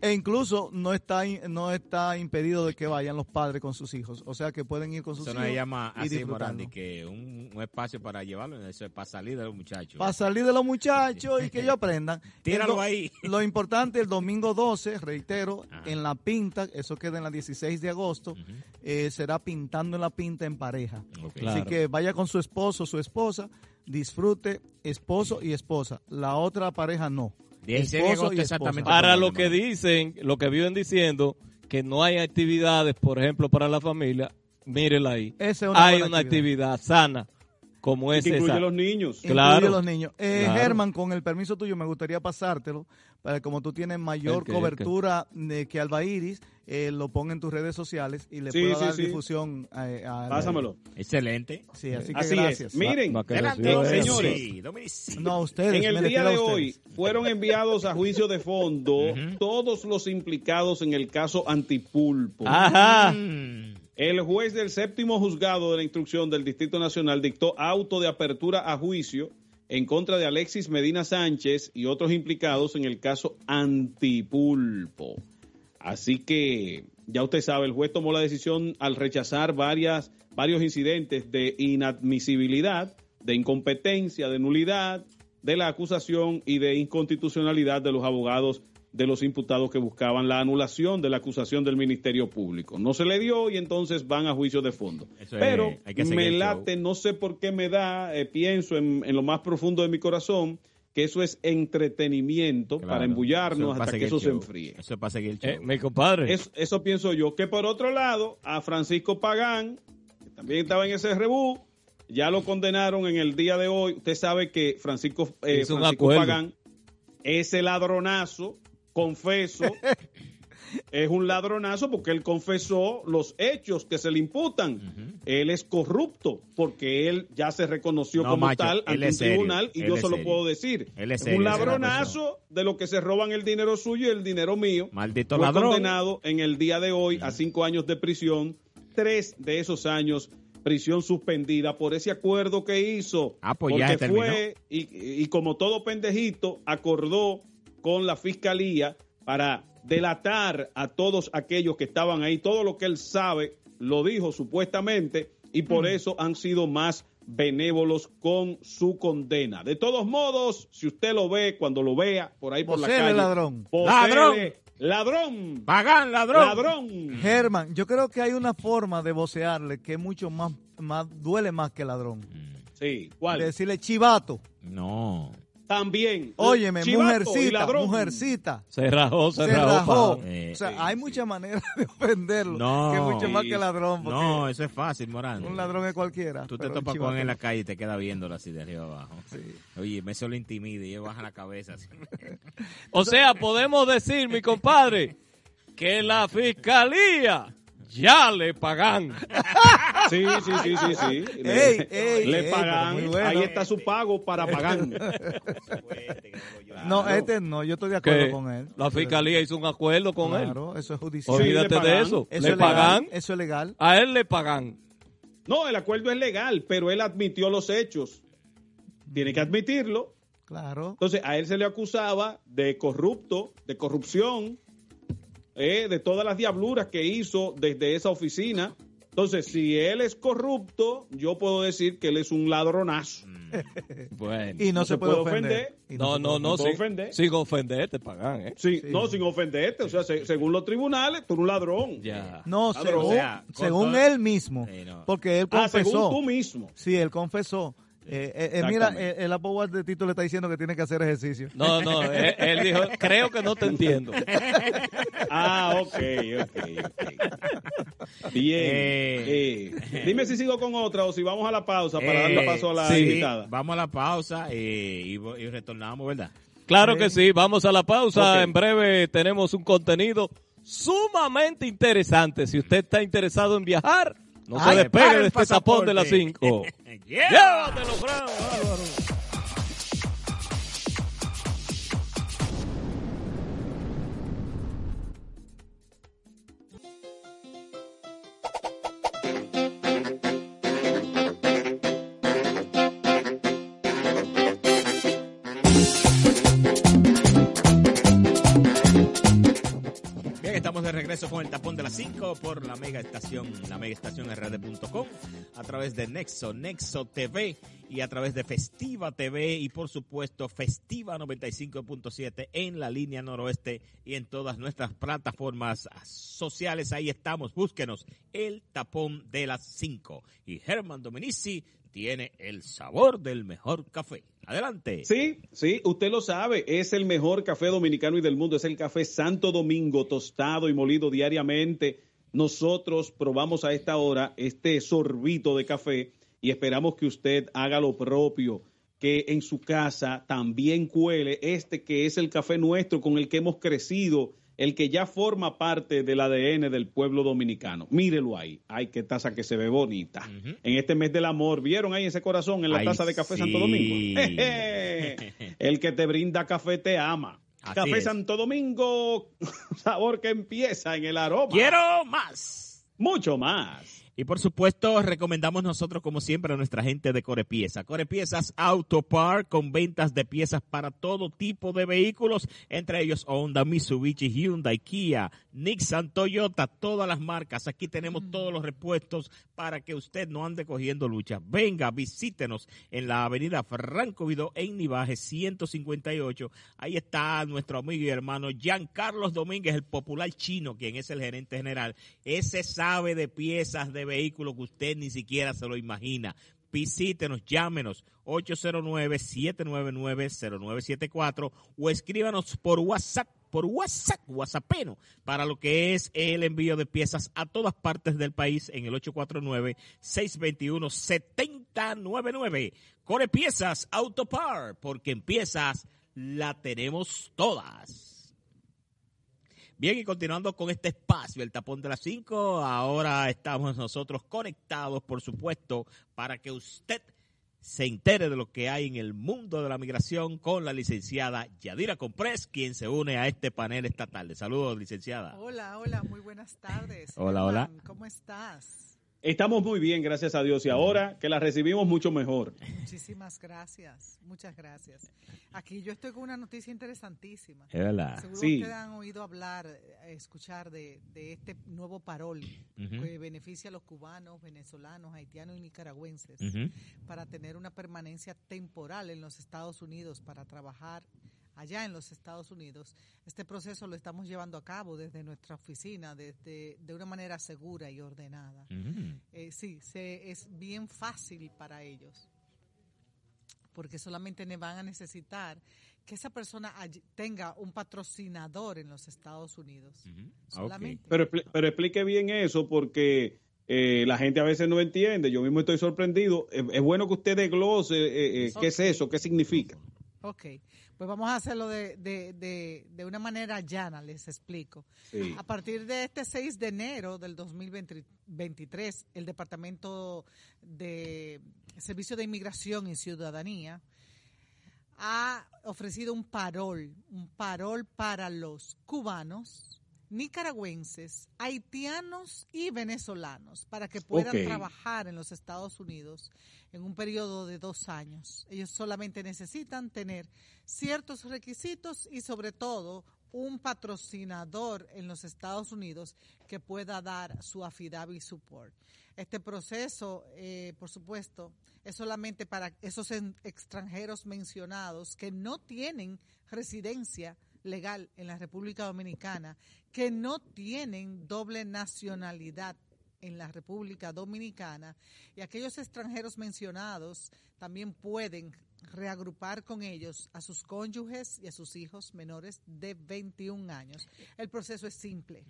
E incluso no está no está impedido de que vayan los padres con sus hijos. O sea que pueden ir con sus Eso no hijos. se llama llama y así. Morandi, que un, un espacio para llevarlo, eso es para salir de los muchachos. Para salir de los muchachos y que ellos aprendan. Tíralo ahí. Lo importante, el domingo 12, reitero, en la pinta, eso queda en la 16 de agosto, eh, será pintando en la pinta en pareja. Así Claro. que vaya con su esposo, su esposa, disfrute esposo y esposa. La otra pareja no. 16 de Esposo agosto y esposa. exactamente. Para lo que dicen, lo que viven diciendo, que no hay actividades, por ejemplo, para la familia, mírenla ahí. Esa es una hay una actividad. sana, como es que incluye esa. los niños. Incluye Claro. los niños. Eh, Claro. Germán, con el permiso tuyo, me gustaría pasártelo, para que como tú tienes mayor cobertura de que Alba Iris, eh, lo ponga en tus redes sociales y le Sí, pueda sí, dar sí. difusión a, a- Pásamelo. Excelente. Sí, así que Así gracias. es. Miren, Va- eh, señores. No, ustedes. En el me día de hoy fueron enviados a juicio de fondo todos los implicados en el caso Antipulpo. Ajá. Mm. El juez del séptimo juzgado de la instrucción del Distrito Nacional dictó auto de apertura a juicio en contra de Alexis Medina Sánchez y otros implicados en el caso Antipulpo. Así que ya usted sabe, el juez tomó la decisión al rechazar varias, varios incidentes de inadmisibilidad, de incompetencia, de nulidad de la acusación y de inconstitucionalidad de los abogados de los imputados que buscaban la anulación de la acusación del Ministerio Público. No se le dio y entonces van a juicio de fondo. Eso es, Pero que me show. late, no sé por qué me da, eh, pienso en, en lo más profundo de mi corazón, que eso es entretenimiento Claro. para embullarnos hasta que eso se show. enfríe. Eso es para seguir el show. Eh, mi compadre. Eso, eso pienso yo. Que por otro lado, a Francisco Pagán, que también estaba en ese rebú, ya lo condenaron en el día de hoy. Usted sabe que Francisco, eh, Francisco. Pagán, ese ladronazo, confeso, es un ladronazo porque él confesó los hechos que se le imputan. Él es corrupto porque él ya se reconoció No, como macho, tal ante un serio, tribunal y yo se lo puedo decir. Él es serio, un ladronazo de lo que se roban el dinero suyo y el dinero mío. Maldito Fue ladrón. condenado en el día de hoy a cinco años de prisión, tres de esos años prisión suspendida por ese acuerdo que hizo. Ah, pues ya porque se fue, y, y como todo pendejito, acordó con la fiscalía para delatar a todos aquellos que estaban ahí. Todo lo que él sabe lo dijo supuestamente y por eso han sido más benévolos con su condena. De todos modos, si usted lo ve, cuando lo vea por ahí por la calle, ladrón. posele, Ladrón. ladrón, Pagán, ladrón. ladrón. Germán, yo creo que hay una forma de vocearle que es mucho más, más duele más que ladrón. Sí, De ¿cuál? decirle chivato. No. También. Óyeme, Chivato mujercita, mujercita. Se rajó, se, Se rajó. Eh, o sea, hay sí. muchas maneras de ofenderlo. No. Que es mucho más que ladrón. No, eso es fácil, Morán. un ladrón es cualquiera. Tú te topas con él en la calle y te queda viéndolo así de arriba abajo. Oye, me solo intimida y él baja la cabeza. así. O sea, podemos decir, mi compadre, que la fiscalía ya le pagan. Sí, sí, sí, sí, sí. Le ey, le ey, pagan. bueno. Ahí está su pago para pagar. No, este no, yo estoy de acuerdo con él. la fiscalía hizo un acuerdo con él. Claro, eso es judicial. Olvídate de eso. Eso le es pagan. legal. Eso es legal. A él le pagan. No, el acuerdo es legal, pero él admitió los hechos. Tiene que admitirlo. Claro. Entonces, a él se le acusaba de corrupto, de corrupción, eh, de todas las diabluras que hizo desde esa oficina. Entonces, si él es corrupto, yo puedo decir que él es un ladronazo. Bueno. Y no, No se se puede ofender. No, se no, puede no, puede sin, ofender. sin ofender te pagan, ¿eh? Sí, Sí. No, sin ofenderte. O sea, se- según los tribunales, tú eres un ladrón. Ya. No, Ladrón. según, O sea, con según todo- él mismo. Sí, no. Porque él Ah, confesó. según tú mismo. Sí, él confesó. Eh, eh, eh, mira, eh, el Apple de Tito le está diciendo que tiene que hacer ejercicio. No, no, él, él dijo, creo que no te entiendo. Ok, ok, ok. Bien. Eh. Eh, dime si sigo con otra o si vamos a la pausa para darle Eh, paso a la sí. invitada. Vamos a la pausa eh, y, retornamos, ¿verdad? Claro que sí, vamos a la pausa. En breve tenemos un contenido sumamente interesante. Si usted está interesado en viajar, no Ay, se despegue de este tapón de las pasaporte. 5. Yeah. Llévatelo, Fran, regreso con el tapón de las 5 por la mega estación, la mega estación rd.com, a través de Nexo, Nexo TV y a través de Festiva TV y por supuesto Festiva 95.7 en la línea noroeste y en todas nuestras plataformas sociales. Ahí estamos, búsquenos el tapón de las 5. Y Germán Dominici tiene el sabor del mejor café. Adelante. Sí, sí, usted lo sabe, es el mejor café dominicano y del mundo, es el café Santo Domingo, tostado y molido diariamente. Nosotros probamos a esta hora este sorbito de café y esperamos que usted haga lo propio, que en su casa también cuele este que es el café nuestro con el que hemos crecido, el que ya forma parte del ADN del pueblo dominicano. Mírelo ahí. Ay, qué taza que se ve bonita. En este mes del amor, ¿vieron ahí ese corazón en la Ay, taza de café Santo. Domingo? el que te brinda café te ama. Así café es. Santo Domingo, sabor que empieza en el aroma. Quiero más. Mucho más. Y por supuesto, recomendamos nosotros, como siempre, a nuestra gente de Corepieza. Corepiezas Autopar con ventas de piezas para todo tipo de vehículos, entre ellos Honda, Mitsubishi, Hyundai, Kia, Nissan, Toyota, todas las marcas. Aquí tenemos todos los repuestos para que usted no ande cogiendo lucha. Venga, visítenos en la avenida Franco Vidó en Nivaje 158. Ahí está nuestro amigo y hermano Giancarlos Domínguez, el popular chino, quien es el gerente general. Ese sabe de piezas de vehículos que usted ni siquiera se lo imagina. Visítenos, llámenos 809-799-0974 o escríbanos por WhatsApp, por WhatsApp, WhatsAppeno, para lo que es el envío de piezas a todas partes del país en el 849-621-7099. Core Piezas Autopar, porque en piezas la tenemos todas. Bien, y continuando con este espacio, el tapón de las 5, ahora estamos nosotros conectados, por supuesto, para que usted se entere de lo que hay en el mundo de la migración con la licenciada Yadira Comprés, quien se une a este panel esta tarde. Saludos, licenciada. Hola, hola, muy buenas tardes. Hola, hola. ¿Cómo estás? Estamos muy bien, gracias a Dios. Y ahora que la recibimos mucho mejor. Muchísimas gracias, muchas gracias. Aquí yo estoy con una noticia interesantísima. Es verdad. Seguro Sí. ustedes han oído hablar, eh, escuchar de, de este nuevo parol que beneficia a los cubanos, venezolanos, haitianos y nicaragüenses para tener una permanencia temporal en los Estados Unidos para trabajar allá en los Estados Unidos. Este proceso lo estamos llevando a cabo desde nuestra oficina, desde, de una manera segura y ordenada. Ujú. Eh, sí, se, es bien fácil para ellos, porque solamente ne- van a necesitar que esa persona tenga un patrocinador en los Estados Unidos. Solamente. Pero, expli- pero explique bien eso porque eh, la gente a veces no entiende. Yo mismo estoy sorprendido. Es, es bueno que usted desglose eh, eh, qué es eso, qué significa. Ok, pues vamos a hacerlo de, de, de, de una manera llana, les explico. Sí. A partir de este 6 de enero del 2023, el Departamento de Servicio de Inmigración y Ciudadanía ha ofrecido un parol, un parol para los cubanos, nicaragüenses, haitianos y venezolanos para que puedan trabajar en los Estados Unidos en un periodo de dos años. Ellos solamente necesitan tener ciertos requisitos y sobre todo un patrocinador en los Estados Unidos que pueda dar su affidavit support. Este proceso, eh, por supuesto, es solamente para esos extranjeros mencionados que no tienen residencia legal en la República Dominicana, que no tienen doble nacionalidad en la República Dominicana y aquellos extranjeros mencionados también pueden reagrupar con ellos a sus cónyuges y a sus hijos menores de 21 años. El proceso es simple.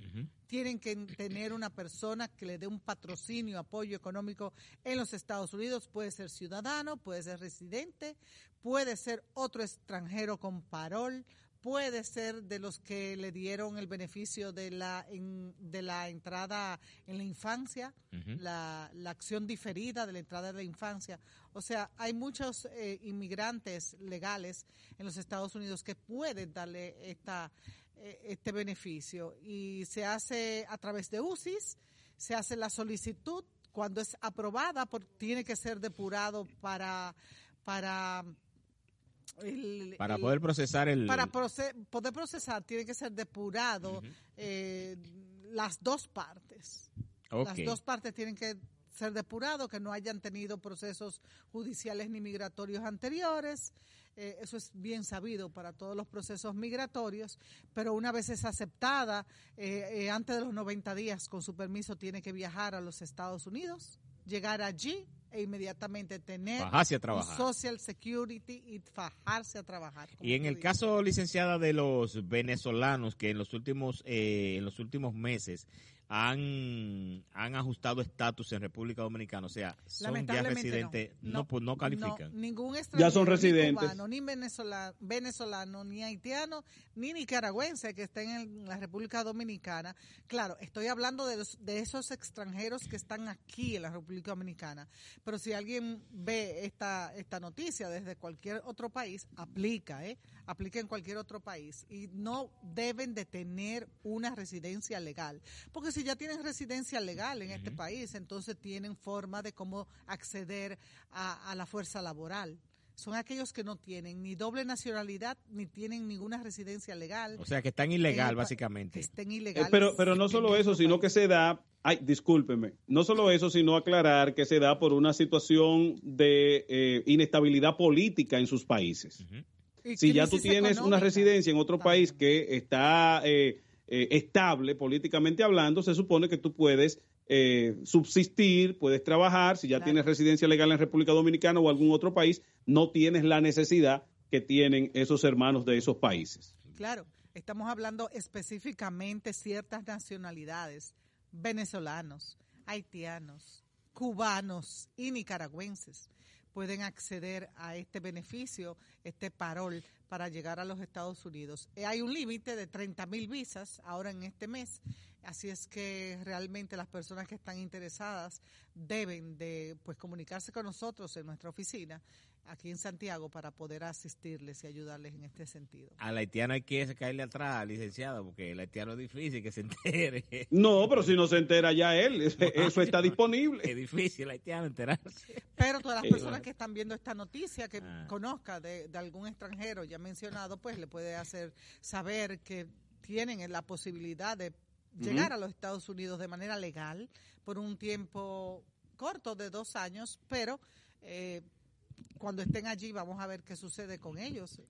Tienen que tener una persona que le dé un patrocinio, apoyo económico en los Estados Unidos. Puede ser ciudadano, puede ser residente, puede ser otro extranjero con parol, puede ser de los que le dieron el beneficio de la, en- de la entrada en la infancia, la acción diferida de la entrada de la infancia. O sea, hay muchos eh, inmigrantes legales en los Estados Unidos que pueden darle esta, eh, este beneficio. Y se hace a través de UCIS, se hace la solicitud. Cuando es aprobada, por- tiene que ser depurado para para el- Para el- poder procesar el... para poder procesar tiene que ser depurado eh, las dos partes. Las dos partes tienen que ser depurados, que no hayan tenido procesos judiciales ni migratorios anteriores. Eh, eso es bien sabido para todos los procesos migratorios, pero una vez es aceptada, eh, eh, antes de los 90 días, con su permiso, tiene que viajar a los Estados Unidos, llegar allí e inmediatamente tener Fajarse a trabajar. Social Security y fajarse a trabajar. Y en el dices. caso, licenciada, de los venezolanos que en los últimos eh, en los últimos meses han, han ajustado estatus en República Dominicana, o sea, son ya residentes, no, pues no califican. No, ningún Ya extranjero, son ni residentes. cubano, ni venezolano, venezolano, ni haitiano, ni nicaragüense que estén en la República Dominicana. Claro, estoy hablando de, los- de esos extranjeros que están aquí en la República Dominicana. Pero si alguien ve esta, esta noticia desde cualquier otro país, aplica, ¿eh? Aplica en cualquier otro país. Y no deben de tener una residencia legal. Porque si ya tienen residencia legal en este país, entonces tienen forma de cómo acceder a, a la fuerza laboral. Son aquellos que no tienen ni doble nacionalidad ni tienen ninguna residencia legal. O sea, que están ilegal, básicamente. Que estén Eh, ilegales. pero, pero no solo eso, sino que se da, ay, discúlpeme, no solo eso, sino aclarar que se da por una situación de eh, inestabilidad política en sus países. Si ya tú tienes una residencia en otro país que está eh, eh, estable políticamente hablando, se supone que tú puedes eh, subsistir, puedes trabajar. Si ya tienes residencia legal en República Dominicana o algún otro país, no tienes la necesidad que tienen esos hermanos de esos países. Claro, estamos hablando específicamente ciertas nacionalidades, venezolanos, haitianos, cubanos y nicaragüenses pueden acceder a este beneficio, este parol para llegar a los Estados Unidos. Eh, Hay un límite de 30 mil visas ahora en este mes, así es que realmente las personas que están interesadas deben de pues comunicarse con nosotros en nuestra oficina aquí en Santiago para poder asistirles y ayudarles en este sentido. Al haitiano hay que caerle atrás, licenciada, porque el haitiano es difícil que se entere. No, pero si no se entera ya él, eso está disponible. Es difícil el haitiano enterarse. Pero todas las personas que están viendo esta noticia, que Ah. conozca de, de algún extranjero ya mencionado, pues le puede hacer saber que tienen la posibilidad de llegar a los Estados Unidos de manera legal por un tiempo corto de dos años, pero eh, cuando estén allí vamos a ver qué sucede con ellos,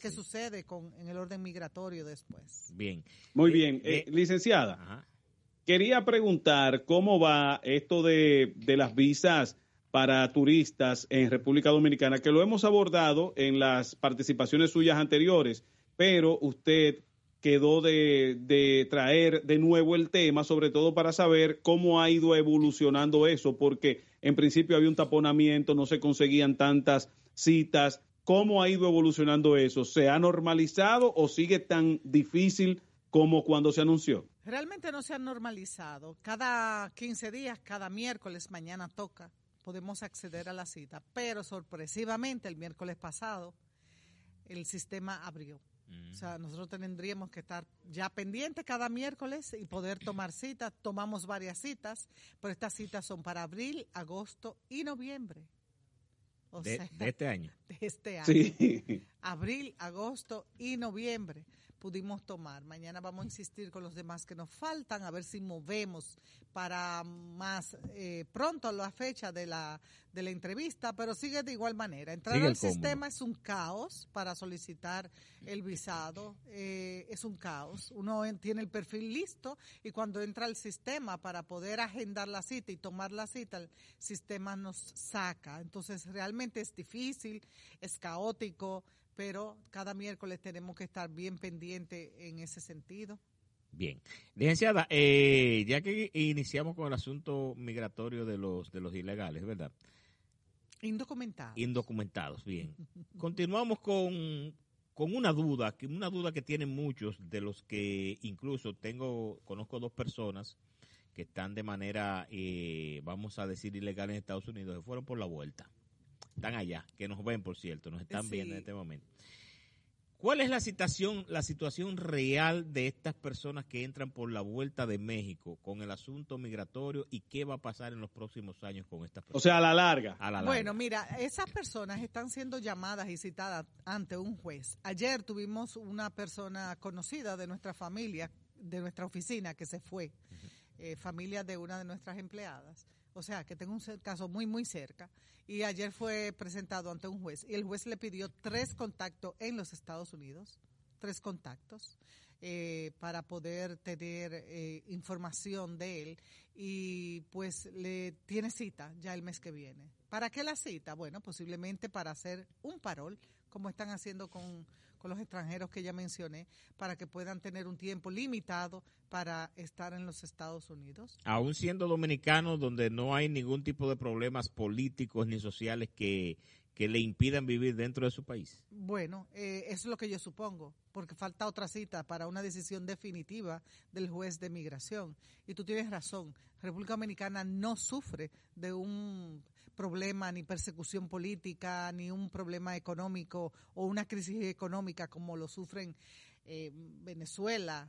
qué, sucede con, en el orden migratorio después. Bien. Muy Eh, bien, eh, Eh, licenciada. Quería preguntar cómo va esto de, de las visas para turistas en República Dominicana, que lo hemos abordado en las participaciones suyas anteriores, pero usted quedó de, de traer de nuevo el tema, sobre todo para saber cómo ha ido evolucionando eso, porque en principio había un taponamiento, no se conseguían tantas citas. ¿Cómo ha ido evolucionando eso? ¿Se ha normalizado o sigue tan difícil como cuando se anunció? Realmente no se ha normalizado. Cada 15 días, cada miércoles, mañana toca, podemos acceder a la cita. Pero sorpresivamente, el miércoles pasado, el sistema abrió. O sea, nosotros tendríamos que estar ya pendientes cada miércoles y poder tomar citas. Tomamos varias citas, pero estas citas son para abril, agosto y noviembre. O De, sea, de este año. de este año. Sí. Abril, agosto y noviembre pudimos tomar. Mañana vamos a insistir con los demás que nos faltan, a ver si movemos para más eh, pronto la fecha de la, de la entrevista, pero sigue de igual manera. Entrar al sistema es un caos para solicitar el visado, eh, es un caos. Uno en- tiene el perfil listo y cuando entra al sistema para poder agendar la cita y tomar la cita, el sistema nos saca. Entonces realmente es difícil, es caótico, pero cada miércoles tenemos que estar bien pendiente en ese sentido. Bien. Licenciada, eh, ya que iniciamos con el asunto migratorio de los, de los ilegales, ¿verdad? Indocumentado. Indocumentados, bien. Continuamos con, con una duda, que una duda que tienen muchos de los que incluso tengo, conozco dos personas que están de manera, eh, vamos a decir, ilegal en Estados Unidos, que fueron por la vuelta. Están allá, que nos ven, por cierto, nos están Sí. viendo en este momento. ¿Cuál es la situación, la situación real de estas personas que entran por la vuelta de México con el asunto migratorio y qué va a pasar en los próximos años con estas personas? O sea, a la larga. A la larga. Bueno, mira, esas personas están siendo llamadas y citadas ante un juez. Ayer tuvimos una persona conocida de nuestra familia de nuestra oficina que se fue, eh, familia de una de nuestras empleadas. O sea, que tengo un caso muy, muy cerca. Y ayer fue presentado ante un juez. Y el juez le pidió tres contactos en los Estados Unidos, tres contactos, eh, para poder tener eh, información de él. Y pues le tiene cita ya el mes que viene. ¿Para qué la cita? Bueno, posiblemente para hacer un parol, como están haciendo con, con los extranjeros que ya mencioné, para que puedan tener un tiempo limitado para estar en los Estados Unidos. Aún siendo dominicanos donde no hay ningún tipo de problemas políticos ni sociales que, que le impidan vivir dentro de su país. Bueno, eh, eso es lo que yo supongo, porque falta otra cita para una decisión definitiva del juez de migración. Y tú tienes razón, República Dominicana no sufre de un problema ni persecución política, ni un problema económico o una crisis económica como lo sufren eh, Venezuela,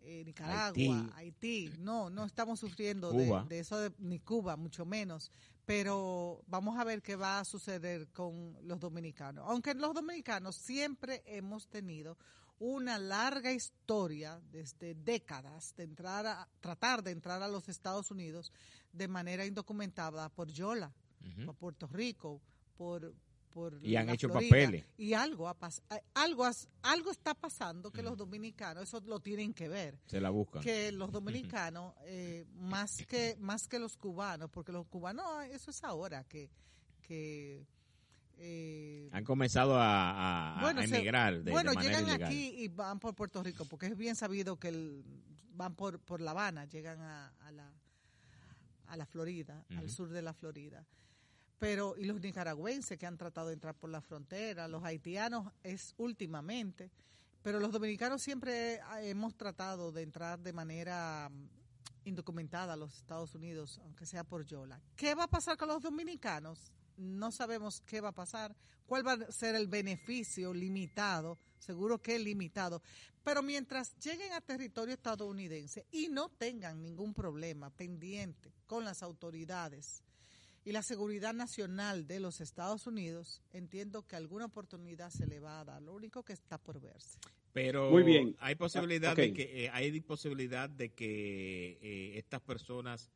eh, Nicaragua, Haití. No, no estamos sufriendo de, eso, de- ni Cuba, mucho menos. Pero vamos a ver qué va a suceder con los dominicanos. Aunque los dominicanos siempre hemos tenido una larga historia desde décadas de entrar a tratar de entrar a los Estados Unidos de manera indocumentada por Yola, por Puerto Rico, por por Y han hecho Florida. papeles. y algo ha eh, algo algo está pasando que los dominicanos eso lo tienen que ver Se la buscan. que los dominicanos eh, más que más que los cubanos porque los cubanos eso es ahora que que eh, Han comenzado a, a- a bueno, se- emigrar de, bueno, de manera llegan ilegal. aquí y van por Puerto Rico, porque es bien sabido que el- van por, por La Habana, llegan a, a la, a la Florida, al sur de la Florida. Pero, y los nicaragüenses que han tratado de entrar por la frontera, los haitianos es últimamente, pero los dominicanos siempre eh, hemos tratado de entrar de manera mm, indocumentada a los Estados Unidos, aunque sea por Yola. ¿Qué va a pasar con los dominicanos? No sabemos qué va a pasar, cuál va a ser el beneficio limitado, seguro que limitado, pero mientras lleguen a territorio estadounidense y no tengan ningún problema pendiente con las autoridades y la seguridad nacional de los Estados Unidos, entiendo que alguna oportunidad se le va a dar, lo único que está por verse. Pero Muy bien. hay posibilidad Ah, de que eh, hay posibilidad de que eh, estas personas,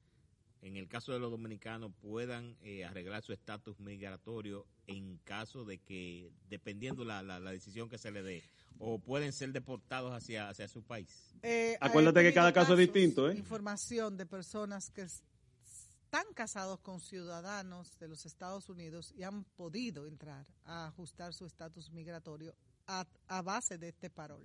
en el caso de los dominicanos, puedan eh, arreglar su estatus migratorio en caso de que, dependiendo la, la, la decisión que se le dé, o pueden ser deportados hacia, hacia su país. Eh, Acuérdate que cada caso es distinto, ¿eh? Información de personas que están casados con ciudadanos de los Estados Unidos y han podido entrar a ajustar su estatus migratorio a, a base de este parol.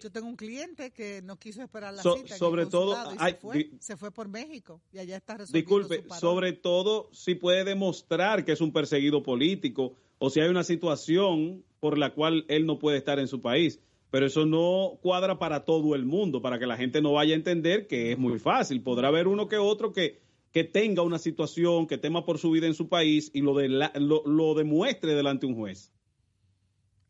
Yo tengo un cliente que no quiso esperar la So- cita sobre todo, ay, se, fue, di- se fue por México y allá está resolviendo Disculpe, su sobre todo si puede demostrar que es un perseguido político o si hay una situación por la cual él no puede estar en su país. Pero eso no cuadra para todo el mundo, para que la gente no vaya a entender que es muy fácil. Podrá haber uno que otro que, que tenga una situación, que tema por su vida en su país y lo, de la- lo, lo demuestre delante de un juez.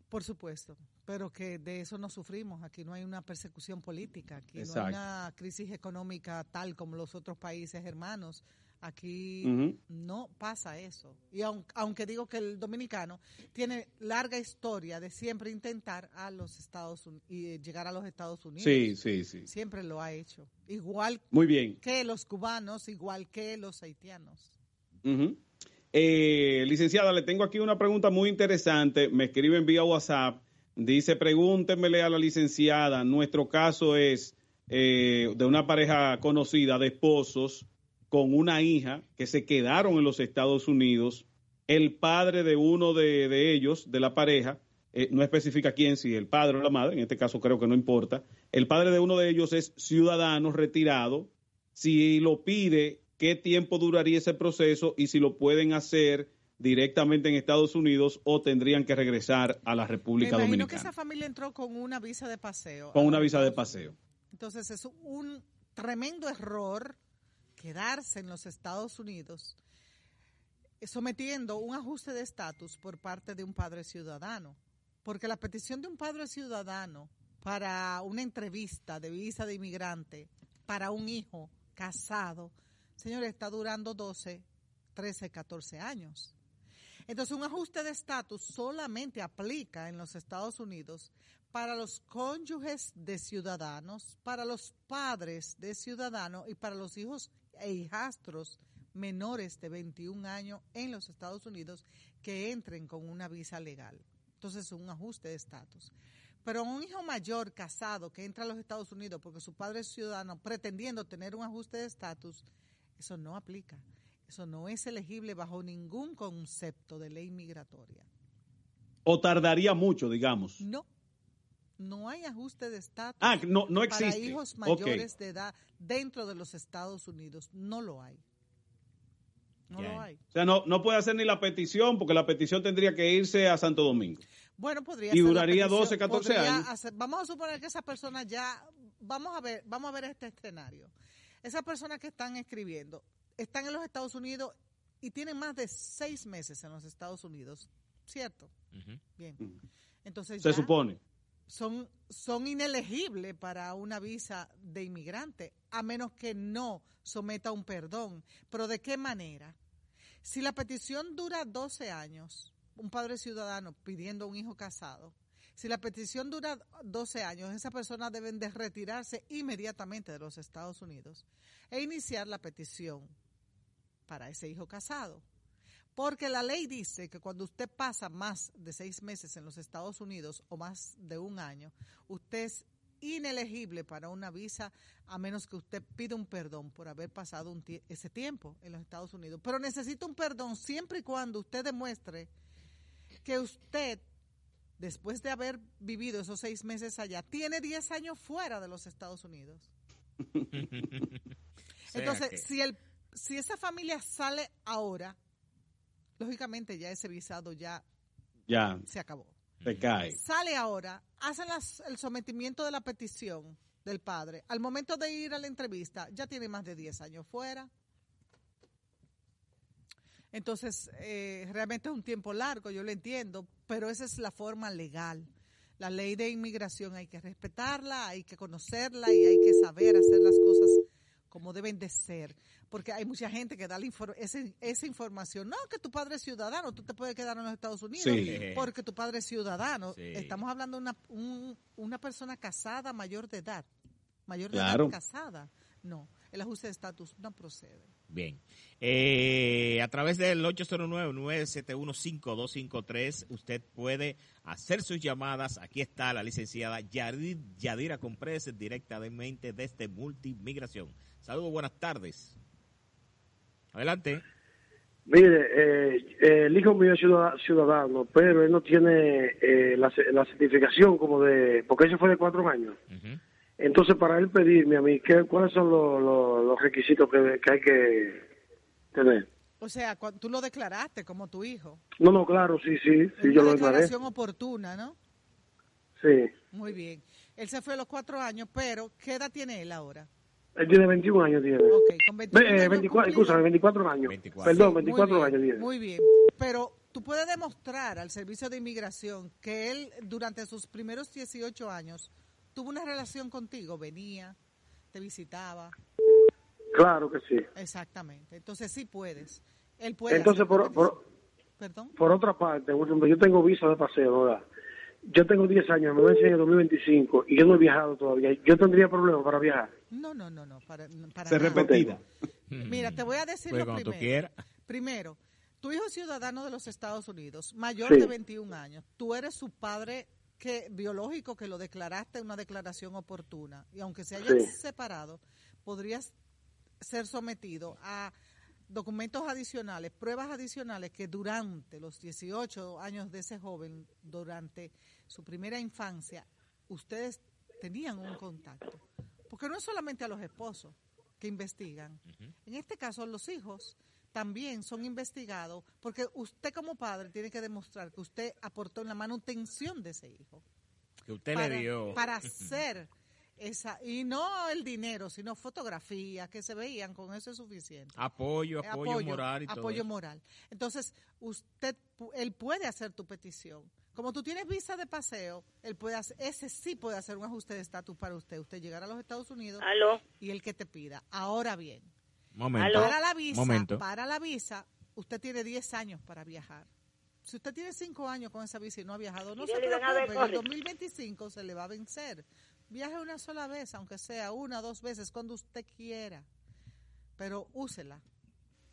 Por supuesto, pero que de eso no sufrimos. Aquí no hay una persecución política, aquí no hay una crisis económica tal como los otros países hermanos. Aquí no pasa eso. Y aun- aunque digo que el dominicano tiene larga historia de siempre intentar a los Estados Unidos y eh, llegar a los Estados Unidos. Sí, sí, sí. Siempre lo ha hecho. Igual Muy bien. que los cubanos, igual que los haitianos. Eh, licenciada, le tengo aquí una pregunta muy interesante. Me escriben vía WhatsApp. Dice, pregúntemele a la licenciada. Nuestro caso es eh, de una pareja conocida de esposos con una hija que se quedaron en los Estados Unidos. El padre de uno de, de ellos, de la pareja, eh, no especifica quién, si el padre o la madre, en este caso creo que no importa. El padre de uno de ellos es ciudadano retirado. Si lo pide, ¿qué tiempo duraría ese proceso y si lo pueden hacer directamente en Estados Unidos o tendrían que regresar a la Me República que Dominicana esa familia entró con una visa de paseo. con una los visa de paseo? Entonces es un tremendo error quedarse en los Estados Unidos eh, sometiendo un ajuste de estatus por parte de un padre ciudadano. Porque la petición de un padre ciudadano para una entrevista de visa de inmigrante para un hijo casado, señores, está durando 12, 13, 14 años. Entonces, un ajuste de estatus solamente aplica en los Estados Unidos para los cónyuges de ciudadanos, para los padres de ciudadanos y para los hijos e hijastros menores de 21 años en los Estados Unidos que entren con una visa legal. Entonces es un ajuste de estatus. Pero un hijo mayor casado que entra a los Estados Unidos porque su padre es ciudadano pretendiendo tener un ajuste de estatus, eso no aplica. Eso no es elegible bajo ningún concepto de ley migratoria. O tardaría mucho, digamos. No, no hay ajuste de estatus Ah, no, no para hijos mayores de edad dentro de los Estados Unidos. No lo hay. No lo hay. O sea, no, no puede hacer ni la petición porque la petición tendría que irse a Santo Domingo. Bueno, podría Y duraría petición, 12, 14 podría años. hacer- vamos a suponer que esa persona ya, vamos a ver, vamos a ver este escenario. Esas personas que están escribiendo están en los Estados Unidos y tienen más de seis meses en los Estados Unidos, ¿cierto? Bien. Entonces Se ya supone. Son, son inelegibles para una visa de inmigrante, a menos que no someta un perdón. Pero ¿de qué manera? Si la petición dura 12 años, un padre ciudadano pidiendo un hijo casado, si la petición dura 12 años, esa persona deben de retirarse inmediatamente de los Estados Unidos e iniciar la petición para ese hijo casado. Porque la ley dice que cuando usted pasa más de seis meses en los Estados Unidos o más de un año, usted es inelegible para una visa a menos que usted pida un perdón por haber pasado un tie- ese tiempo en los Estados Unidos. Pero necesita un perdón siempre y cuando usted demuestre que usted, después de haber vivido esos seis meses allá, tiene 10 años fuera de los Estados Unidos. Entonces, si, el, si esa familia sale ahora, lógicamente ya ese visado ya Ya, se acabó. se cae. Sale ahora, hacen las- el sometimiento de la petición del padre. Al momento de ir a la entrevista, ya tiene más de 10 años fuera. Entonces, eh, realmente es un tiempo largo, yo lo entiendo, pero esa es la forma legal. La ley de inmigración hay que respetarla, hay que conocerla y hay que saber hacer las cosas como deben de ser. Porque hay mucha gente que da la infor- ese- esa información. No, que tu padre es ciudadano, tú te puedes quedar en los Estados Unidos Sí. porque tu padre es ciudadano. Sí. Estamos hablando de una, un- una persona casada mayor de edad. Mayor de Claro. edad casada. No, el ajuste de estatus no procede. Bien. Eh, a través del 809-971-5253, usted puede hacer sus llamadas. Aquí está la licenciada Yadir- Yadira Comprés, directamente desde Multimigración. Saludos, buenas tardes. Adelante. Mire, eh, el hijo mío es ciudad- ciudadano, pero él no tiene eh, la, ce- la certificación como de, porque eso fue de cuatro años. Entonces, para él pedirme a mí, ¿qué, ¿cuáles son los, los- los requisitos que, que hay que tener? O sea, cuando tú lo declaraste como tu hijo. No, no, claro, sí, sí, sí, Es yo una lo declaré. declaración oportuna, ¿no? Sí. Muy bien. Él se fue a los cuatro años, pero ¿qué edad tiene él ahora? Él tiene 21 años, tiene. Ok, con 21 Ve- eh, años 24, cumplidos. escúchame, 24 años. Perdón, Sí, 24 muy bien, años tiene. Muy bien. Pero tú puedes demostrar al Servicio de Inmigración que él, durante sus primeros 18 años, tuvo una relación contigo, venía, te visitaba. Claro que sí. Exactamente. Entonces sí puedes. Él puede. Entonces, por, por, Perdón. por otra parte, por ejemplo, yo tengo visa de paseo, ¿verdad? Yo tengo 10 años, me vencen en el 2025 y yo no he viajado todavía. ¿Yo tendría problemas para viajar? No, no, no, no, para, para Ser nada. repetida. Mira, te voy a decir Pues lo tú primero. quieras. Primero, tu hijo es ciudadano de los Estados Unidos, mayor Sí. de 21 años. Tú eres su padre que biológico que lo declaraste en una declaración oportuna y aunque se hayan Sí. separado, podrías ser sometido a documentos adicionales, pruebas adicionales que durante los 18 años de ese joven, durante su primera infancia, ustedes tenían un contacto. Porque no es solamente a los esposos que investigan. En este caso, los hijos también son investigados porque usted como padre tiene que demostrar que usted aportó en la manutención de ese hijo. Que usted para, le dio. Para hacer esa, y no el dinero, sino fotografías que se veían, con eso es suficiente. Apoyo, Eh, apoyo, moral y todo. apoyo moral. Entonces, usted, él puede hacer tu petición. Como tú tienes visa de paseo, él puede hacer, ese sí puede hacer un ajuste de estatus para usted. Usted llegar a los Estados Unidos y el que te pida. Ahora bien, Momento. para la visa, Momento. para la visa, usted tiene 10 años para viajar. Si usted tiene cinco años con esa visa y no ha viajado, no se le van a ver, preocupe, en el corre. 2025 se le va a vencer. Viaje una sola vez, aunque sea una o dos veces, cuando usted quiera. Pero úsela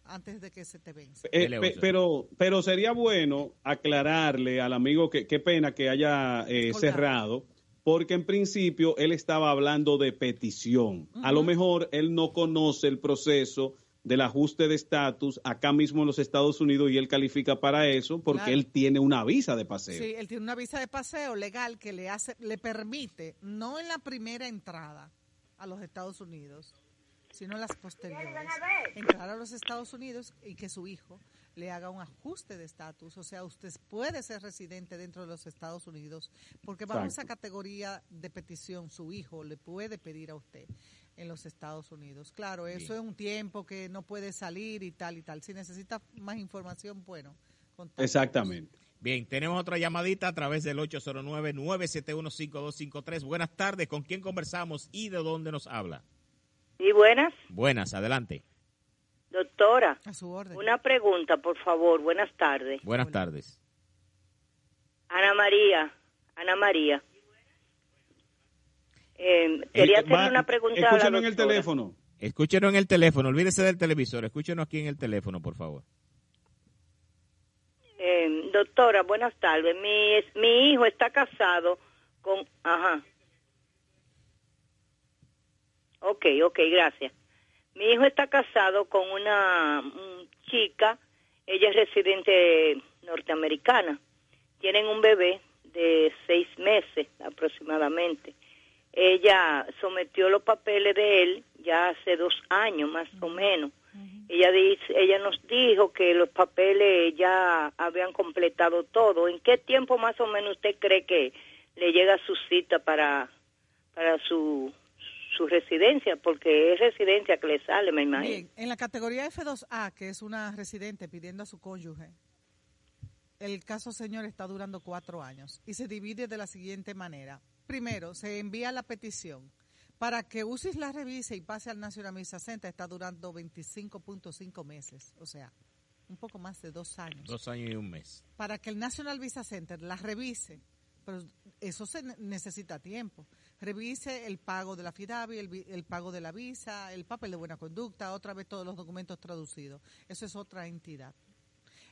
antes de que se te vence. Eh, pe- pero, pero sería bueno aclararle al amigo que qué pena que haya eh, cerrado, porque en principio él estaba hablando de petición. A lo mejor él no conoce el proceso del ajuste de estatus acá mismo en los Estados Unidos y él califica para eso porque Claro. él tiene una visa de paseo. Sí, él tiene una visa de paseo legal que le hace, le permite, no en la primera entrada a los Estados Unidos, sino las posteriores, entrar a los Estados Unidos y que su hijo le haga un ajuste de estatus. O sea, usted puede ser residente dentro de los Estados Unidos, porque bajo Exacto. esa categoría de petición su hijo le puede pedir a usted en los Estados Unidos. Claro, eso es un tiempo que no puede salir y tal y tal. Si necesita más información, bueno. Exactamente. Bien, tenemos otra llamadita a través del 809-971-5253. Buenas tardes, ¿con quién conversamos y de dónde nos habla? Y buenas, Buenas, adelante. doctora. A su orden. Una pregunta, por favor. Buenas tardes. Buenas tardes. Ana María. Ana María. Eh, quería Eh, hacerle va- una pregunta a la Escúchalo en el teléfono. Escúchenos en el teléfono, olvídese del televisor, escúchenos aquí en el teléfono, por favor. Eh, doctora, buenas tardes. Mi, es- mi hijo está casado con... Ajá. Ok, ok, gracias. Mi hijo está casado con una mm, chica, ella es residente norteamericana. Tienen un bebé de seis meses aproximadamente. Ella sometió los papeles de él ya hace dos años más o menos. Ella dice, ella nos dijo que los papeles ya habían completado todo. ¿En qué tiempo más o menos usted cree que le llega su cita para para su su residencia? Porque es residencia que le sale, me imagino. Bien, en la categoría F2A, que es una residente pidiendo a su cónyuge, el caso, señor, está durando cuatro años y se divide de la siguiente manera. Primero, se envía la petición. Para que UCIS la revise y pase al National Visa Center está durando 25.5 meses, o sea, un poco más de dos años. Dos años y un mes. Para que el National Visa Center la revise, pero eso se ne- necesita tiempo. Revise el pago de la FIDAVI, el, el pago de la visa, el papel de buena conducta, otra vez todos los documentos traducidos. Eso es otra entidad.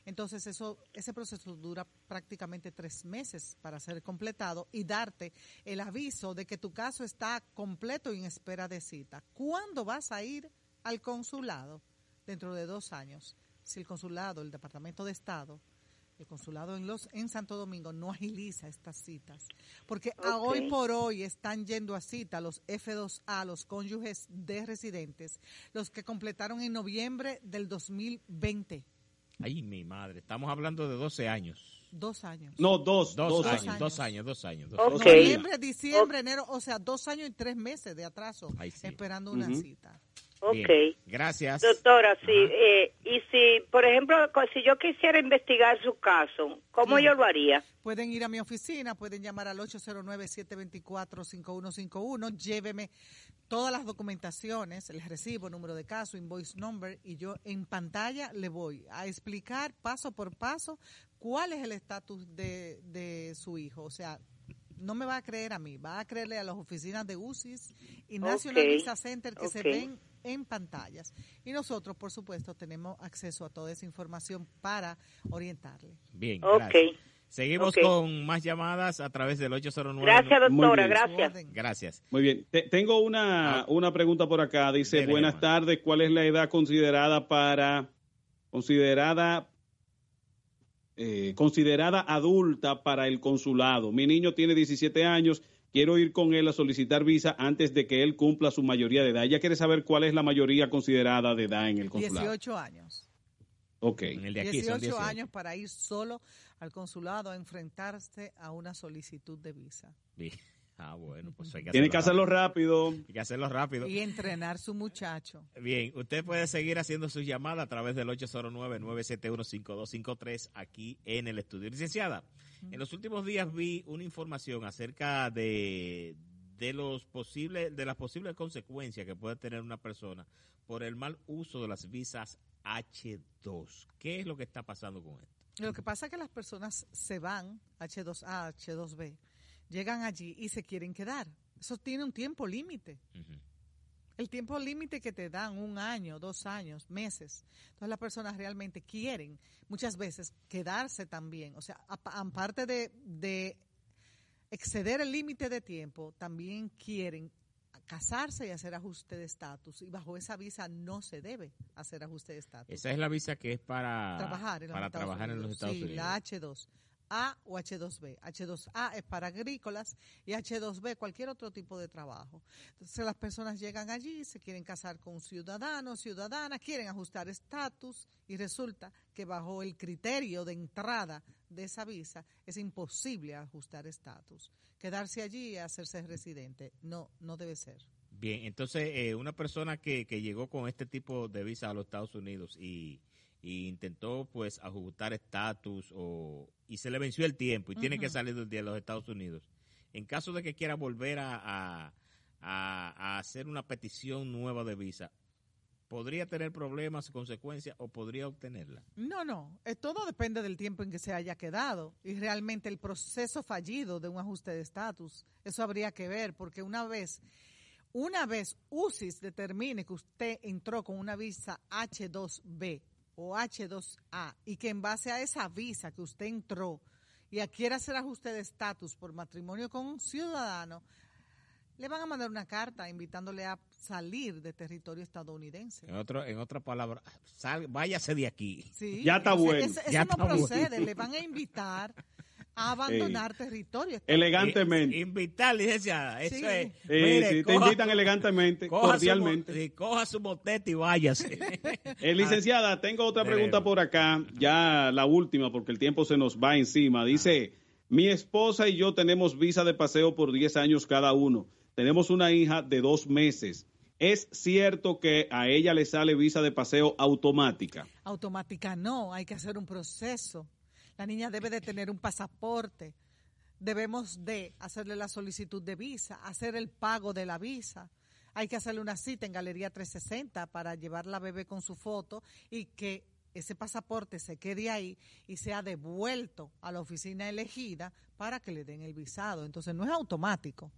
Entonces, eso, ese proceso dura prácticamente tres meses para ser completado y darte el aviso de que tu caso está completo y en espera de cita. ¿Cuándo vas a ir al consulado? Dentro de dos años. Si el consulado, el Departamento de Estado, el consulado en los en Santo Domingo no agiliza estas citas, porque a hoy por hoy están yendo a cita los F2A, los cónyuges de residentes, los que completaron en noviembre del 2020. Ay, mi madre, estamos hablando de 12 años. Dos años. No, dos, Dos, dos años, años. dos años, dos años. dos. Noviembre, diciembre, enero, o sea, dos años y tres meses de atraso Ay, sí. esperando una cita. Ok. Bien, Gracias. Doctora, sí. eh, y si, por ejemplo, si yo quisiera investigar su caso, ¿cómo Bien. yo lo haría? Pueden ir a mi oficina, pueden llamar al 809-724-5151. Lléveme todas las documentaciones, el recibo, número de caso, invoice number, y yo en pantalla le voy a explicar paso por paso cuál es el estatus de, de su hijo. O sea, no me va a creer a mí, va a creerle a las oficinas de UCIS y National Visa Center que se ven en pantallas. Y nosotros, por supuesto, tenemos acceso a toda esa información para orientarle. Bien, Ok. gracias. Seguimos con más llamadas a través del 809. Gracias, doctora, gracias. Gracias. Muy bien. Te- tengo una, Ah. una pregunta por acá. Dice, Dele, buenas tardes. ¿Cuál es la edad considerada para, considerada, eh, considerada adulta para el consulado? Mi niño tiene 17 años. Quiero ir con él a solicitar visa antes de que él cumpla su mayoría de edad. Ella quiere saber cuál es la mayoría considerada de edad en el consulado. 18 años. Ok. En el de aquí son 18 18. años para ir solo al consulado a enfrentarse a una solicitud de visa Bien. Ah, bueno, pues hay que Tiene que hacerlo rápido. rápido. Hay que hacerlo rápido. y entrenar su muchacho. Bien, usted puede seguir haciendo sus llamadas a través del 809-971-5253 aquí en el estudio. Licenciada, en los últimos días vi una información acerca de, de los posibles, de las posibles consecuencias que puede tener una persona por el mal uso de las visas H2. ¿Qué es lo que está pasando con esto? Lo que pasa es que las personas se van H2A, H2B, llegan allí y se quieren quedar. Eso tiene un tiempo límite. El tiempo límite que te dan, un año, dos años, meses. Entonces las personas realmente quieren muchas veces quedarse también. O sea, apa- aparte de, de exceder el límite de tiempo, también quieren casarse y hacer ajuste de estatus. Y bajo esa visa no se debe hacer ajuste de estatus. Esa es la visa que es para trabajar en los para Estados trabajar en los Unidos. Estados sí, Unidos. la H2. A o H2B. H2A es para agrícolas y H2B cualquier otro tipo de trabajo. Entonces las personas llegan allí, se quieren casar con un ciudadano, ciudadana, quieren ajustar estatus y resulta que bajo el criterio de entrada de esa visa es imposible ajustar estatus. Quedarse allí y hacerse residente no no debe ser. Bien, entonces eh, una persona que, que llegó con este tipo de visa a los Estados Unidos y, y intentó pues ajustar estatus o y se le venció el tiempo y tiene que salir de de los Estados Unidos. En caso de que quiera volver a, a, a- a hacer una petición nueva de visa, ¿podría tener problemas, consecuencias o podría obtenerla? No, no, eh, todo depende del tiempo en que se haya quedado y realmente el proceso fallido de un ajuste de estatus, eso habría que ver, porque una vez, una vez UCIS determine que usted entró con una visa H2B o H2A y que en base a esa visa que usted entró y quiere hacer ajuste de estatus por matrimonio con un ciudadano, le van a mandar una carta invitándole a salir de territorio estadounidense. En otro, en otra palabra, sal- váyase de aquí. Sí, Ya está bueno. eso Ya no está bueno. procede. Le van a invitar a abandonar territorio. Elegantemente. Invitar, licenciada. Eso Sí. es. Sí, Mire, sí, te invitan elegantemente, coja cordialmente. coja su motete y váyase. Eh, licenciada, tengo otra Tenemos. pregunta por acá, ya la última, porque el tiempo se nos va encima. Dice, mi esposa y yo tenemos visa de paseo por 10 años cada uno. Tenemos una hija de dos meses. ¿Es cierto que a ella le sale visa de paseo automática? Automática no, hay que hacer un proceso. La niña debe de tener un pasaporte. Debemos de hacerle la solicitud de visa, hacer el pago de la visa. Hay que hacerle una cita en Galería 360 para llevar la bebé con su foto y que ese pasaporte se quede ahí y sea devuelto a la oficina elegida para que le den el visado. Entonces no es automático.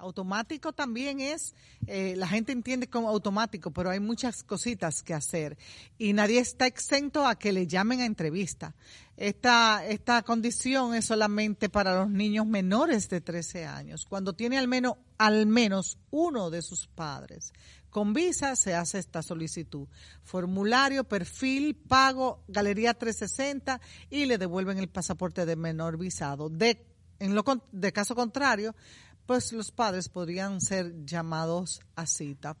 Automático también es, eh, la gente entiende como automático, pero hay muchas cositas que hacer y nadie está exento a que le llamen a entrevista. Esta, esta condición es solamente para los niños menores de 13 años, cuando tiene al menos, al menos uno de sus padres. Con visa se hace esta solicitud. Formulario, perfil, pago, Galería 360 y le devuelven el pasaporte de menor visado. De, en lo, de caso contrario, pues los padres podrían ser llamados a cita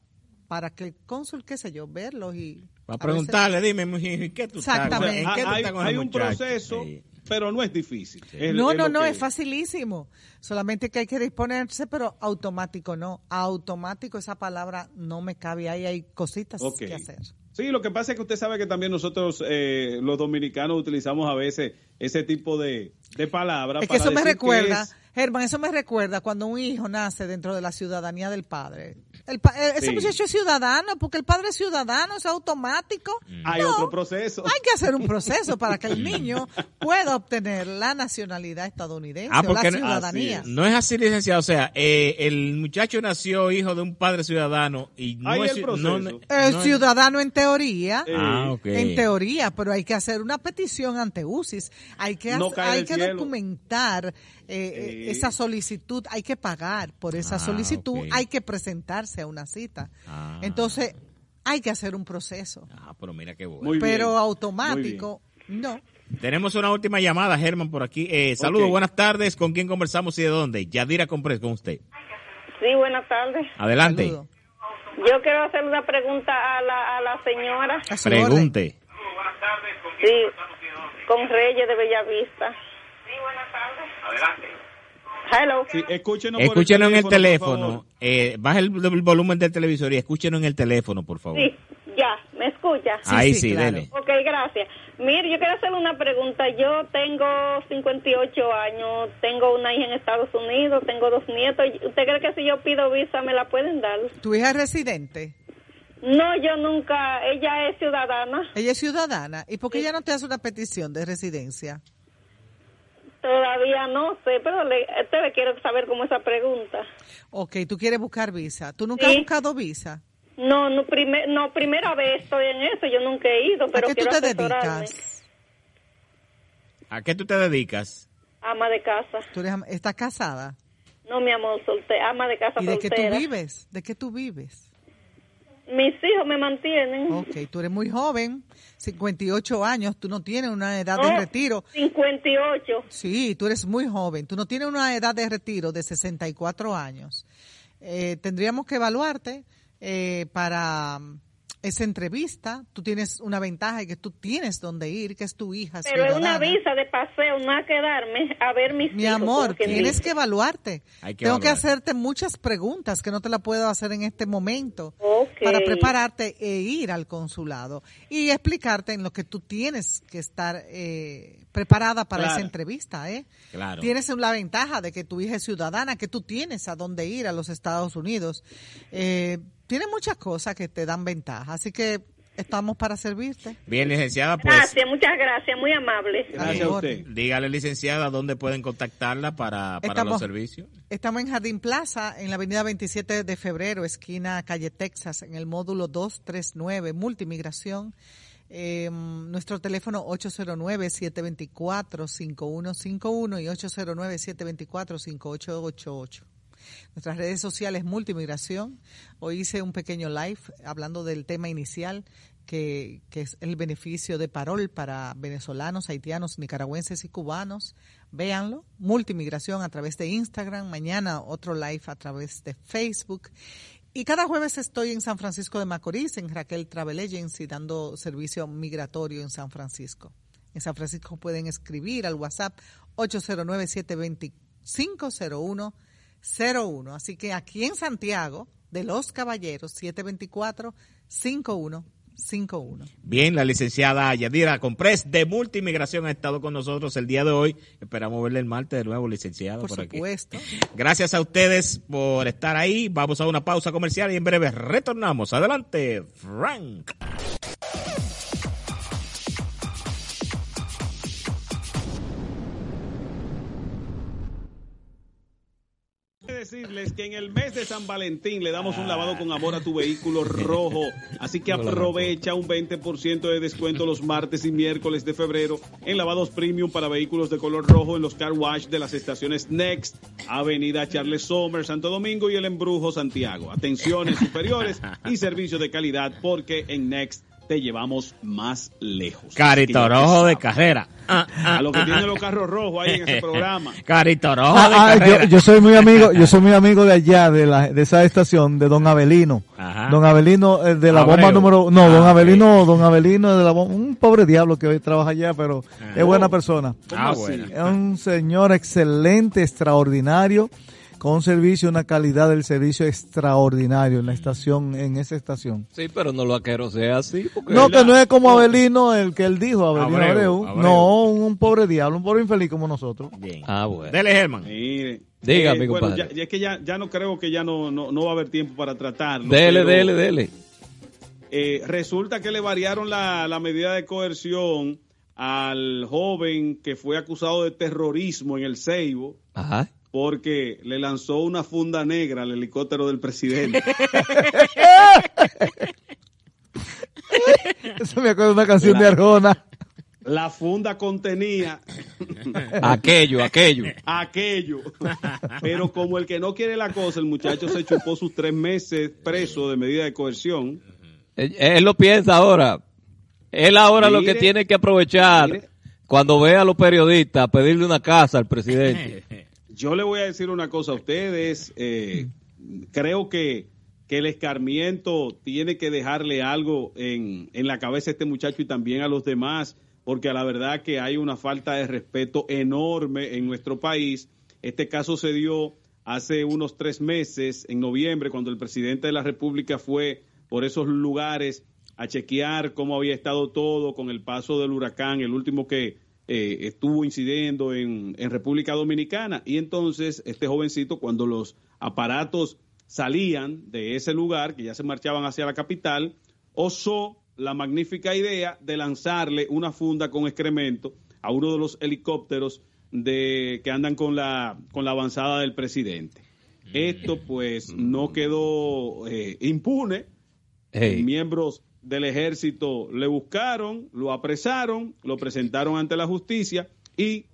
para que el cónsul, qué sé yo, verlos y... Para a preguntarle, dime, ¿en qué tú estás? Exactamente. ¿En qué tú hay estás con hay un proceso, Sí. pero no es difícil. Es- no, es no, no, es facilísimo. Solamente que hay que disponerse, pero automático no. Automático, esa palabra no me cabe ahí, hay cositas que hacer. Sí, lo que pasa es que usted sabe que también nosotros, eh, los dominicanos, utilizamos a veces ese tipo de, de palabras. Es que para eso me decir recuerda, es- Germán, eso me recuerda cuando un hijo nace dentro de la ciudadanía del padre. El pa- eh, ese Sí. muchacho es ciudadano, porque el padre es ciudadano, es automático. hay No, otro proceso. Hay que hacer un proceso para que el niño pueda obtener la nacionalidad estadounidense Ah, o la ciudadanía. No es así, licenciado. O sea, eh, el muchacho nació hijo de un padre ciudadano y no es el ci- proceso. no- no- El no es- ciudadano en teoría, Ah, ok. en teoría, pero hay que hacer una petición ante UCIS, hay que, hay que cielo. documentar eh, eh, Sí. esa solicitud, hay que pagar por esa Ah, solicitud, hay que presentarse a una cita. Ah. Entonces, hay que hacer un proceso, Ah, pero mira qué bueno. Muy pero automático, no. Tenemos una última llamada, Germán, por aquí. Eh, saludos, buenas tardes. ¿Con quién conversamos y de dónde? Yadira Comprés, con usted. Sí, buenas tardes. Adelante. Saludo. Yo quiero hacer una pregunta a la, a la señora. A su orden. Pregunte. Sí, con Reyes de Bellavista. Sí, buenas tardes. Hello. Sí, escúchenos, por Escúchenos en el por teléfono. favor. Eh, baja el, el volumen del televisor y escúchenos en el teléfono, por favor. Sí, ya, ¿me escucha? Ahí sí, sí, claro. dele. Ok, gracias. Mire, yo quiero hacerle una pregunta. Yo tengo 58 años, tengo una hija en Estados Unidos, tengo dos nietos. ¿Usted cree que si yo pido visa me la pueden dar? ¿Tu hija es residente? No, yo nunca, ella es ciudadana. Ella es ciudadana. ¿Y por qué ella no te hace una petición de residencia? Todavía no sé, pero le, te le quiero saber cómo esa pregunta. Ok, tú quieres buscar visa. ¿Tú nunca Sí. has buscado visa? No, no, primer, no, primera vez estoy en eso, yo nunca he ido, pero ¿A qué tú quiero te asesorarme. dedicas? ¿A qué tú te dedicas? Ama de casa. ¿Tú eres estás casada? No, mi amor, solte, ama de casa ¿Y de qué tú soltera. vives? ¿De qué tú vives? Mis hijos me mantienen. Ok, tú eres muy joven, 58 años, tú no tienes una edad de retiro. 58. Sí, tú eres muy joven, tú no tienes una edad de retiro de 64 años. Eh, tendríamos que evaluarte eh, para esa entrevista. Tú tienes una ventaja y que tú tienes donde ir, que es tu hija. Pero es una visa de paseo, no a quedarme a ver mis Mi hijos. amor, tienes dice. que evaluarte. Hay que Tengo que hacerte muchas preguntas que no te las puedo hacer en este momento para prepararte e ir al consulado y explicarte en lo que tú tienes que estar eh, preparada para Claro. esa entrevista. ¿eh? Claro. Tienes la ventaja de que tu hija es ciudadana, que tú tienes a dónde ir a los Estados Unidos. Eh, tiene muchas cosas que te dan ventaja, así que estamos para servirte. Bien, licenciada, pues. Gracias, muchas gracias, muy amable. eh, Dígale, licenciada, dónde pueden contactarla para, para Estamos- los servicios. Estamos en Jardín Plaza, en la avenida 27 de febrero, esquina calle Texas, en el módulo 239, multimigración. Eh, nuestro teléfono 809-724-5151 y 809-724-5888. Nuestras redes sociales Multimigración. Hoy hice un pequeño live hablando del tema inicial, que, que es el beneficio de parol para venezolanos, haitianos, nicaragüenses y cubanos. Véanlo. Multimigración a través de Instagram. Mañana otro live a través de Facebook. Y cada jueves estoy en San Francisco de Macorís, en Raquel Travel Agency, dando servicio migratorio en San Francisco. En San Francisco pueden escribir al WhatsApp 809-725-0101. Así que aquí en Santiago, de Los Caballeros, 724-5151. Bien, la licenciada Yadira Comprés de Multimigración ha estado con nosotros el día de hoy. Esperamos verle el martes de nuevo, licenciada. Por por aquí. supuesto. Gracias a ustedes por estar ahí. Vamos a una pausa comercial y en breve retornamos. Adelante, Frank. Decirles que en el mes de San Valentín le damos un lavado con amor a tu vehículo rojo. Así que aprovecha un 20% de descuento los martes y miércoles de febrero en lavados premium para vehículos de color rojo en los car wash de las estaciones Next, Avenida Charles Sommer, Santo Domingo y el Embrujo Santiago. Atenciones superiores y servicio de calidad porque en Next te llevamos más lejos. Carito rojo de carrera. Ah, ah, A lo que ah, tienen ah. los carros rojos ahí en ese programa. Carito rojo Ah, de carrera. yo, yo soy muy amigo, yo soy muy amigo de allá, de la, de esa estación, de Don Avelino. Ajá. Don Avelino, eh, de la Abreu. bomba número, no, Ah, Don ok. Avelino, Don Avelino de la bomba, un pobre diablo que hoy trabaja allá, pero es buena persona. Ah, bueno. Es un señor excelente, extraordinario, con un servicio, una calidad del servicio extraordinario en la estación, en esa estación. Sí, pero no lo aquero sea así. Porque No, que no es como Avelino, el que él dijo, Avelino Abreu, Abreu. Abreu. No, un, un pobre diablo, un pobre infeliz como nosotros. Bien. Ah, bueno. Dele, Germán. Mire. Diga, mi bueno, compadre. ya, ya es que ya, ya no creo que ya no, no, no va a haber tiempo para tratarlo. Dele, pero, dele, dele. eh, resulta que le variaron la, la medida de coerción al joven que fue acusado de terrorismo en el Ceibo Ajá. Porque le lanzó una funda negra al helicóptero del presidente. Eso me acuerdo de una canción de Arjona. La funda contenía Aquello, aquello. aquello. Pero como el que no quiere la cosa, el muchacho se chupó sus tres meses preso de medida de coerción. Él, él lo piensa ahora. Él ahora lo que tiene que aprovechar mire. cuando ve a los periodistas pedirle una casa al presidente. Yo le voy a decir una cosa a ustedes. eh, creo que, que el escarmiento tiene que dejarle algo en, en la cabeza a este muchacho y también a los demás, porque a la verdad que hay una falta de respeto enorme en nuestro país. Este caso se dio hace unos tres meses, en noviembre, cuando el presidente de la República fue por esos lugares a chequear cómo había estado todo con el paso del huracán, el último que eh, estuvo incidiendo en, en República Dominicana. Y entonces este jovencito, cuando los aparatos salían de ese lugar, que ya se marchaban hacia la capital, osó la magnífica idea de lanzarle una funda con excremento a uno de los helicópteros de, que andan con la, con la avanzada del presidente. Esto pues no quedó eh, impune. Hey. Miembros del ejército le buscaron, lo apresaron, lo presentaron ante la justicia y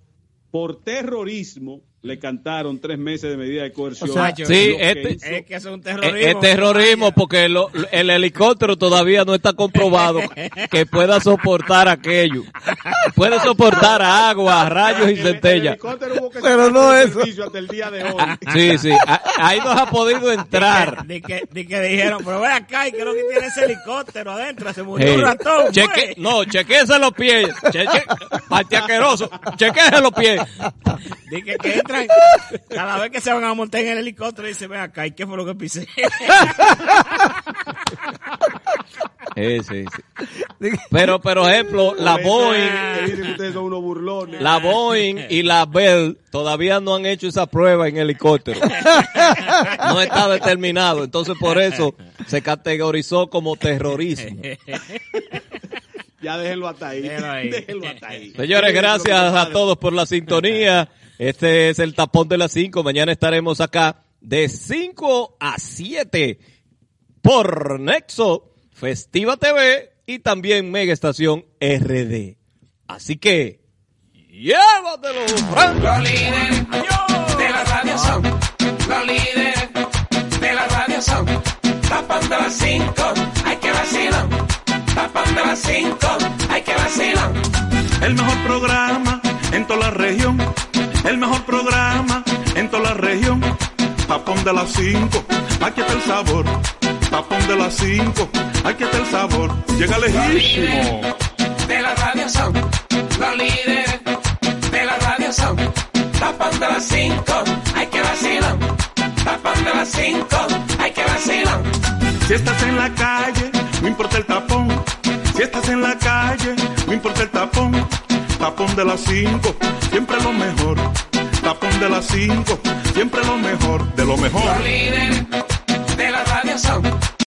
por terrorismo le cantaron tres meses de medida de coerción. O sea, Lo sí, este- hizo- Es que es un terrorismo. es terrorismo porque lo- el helicóptero todavía no está comprobado que pueda soportar aquello. Puede soportar agua, rayos y El centellas. helicóptero hubo que Pero no eso. hasta el día de hoy. Sí, sí. Ahí no ha podido entrar. De que, de que dijeron, pero ve acá, ¿y qué es lo que tiene ese helicóptero adentro? Se murió Hey. un ratón. Cheque- no, chequese los pies. Cheque. Chequese los pies. De que, cada vez que se van a montar en el helicóptero, dicen, ven acá, ¿y qué fue lo que pisé? Sí, sí. Pero, por ejemplo, la Boeing, son unos burlones. la Boeing y la Bell todavía no han hecho esa prueba en helicóptero. No está determinado. Entonces, por eso se categorizó como terrorismo. Ya déjenlo hasta ahí. Déjenlo ahí. Déjenlo hasta ahí. Señores, gracias a todos por la sintonía. Este es el tapón de las 5. Mañana estaremos acá de 5 a 7 por Nexo, Festiva TV y también Mega Estación RD. Así que, llévatelo, Frank. Los líderes de la radio son. Los líderes de la radio son. Tapón de las 5. Hay que vacilar. Tapón de las 5. Hay que vacilar. El mejor programa en toda la región. El mejor programa en toda la región. Tapón de las 5. Aquí está el sabor. Tapón de las 5. Aquí está el sabor. Llega lejísimo. De la radio son. Los líderes de la radio son. Tapón de las 5. Hay que vacilar. Tapón de las 5. Hay que vacilar. Si estás en la calle, no importa el tapón. Si estás en la calle, no importa el tapón. Tapón de las 5, siempre lo mejor. Tapón de las 5, siempre lo mejor, de lo mejor. Los líderes de la radio.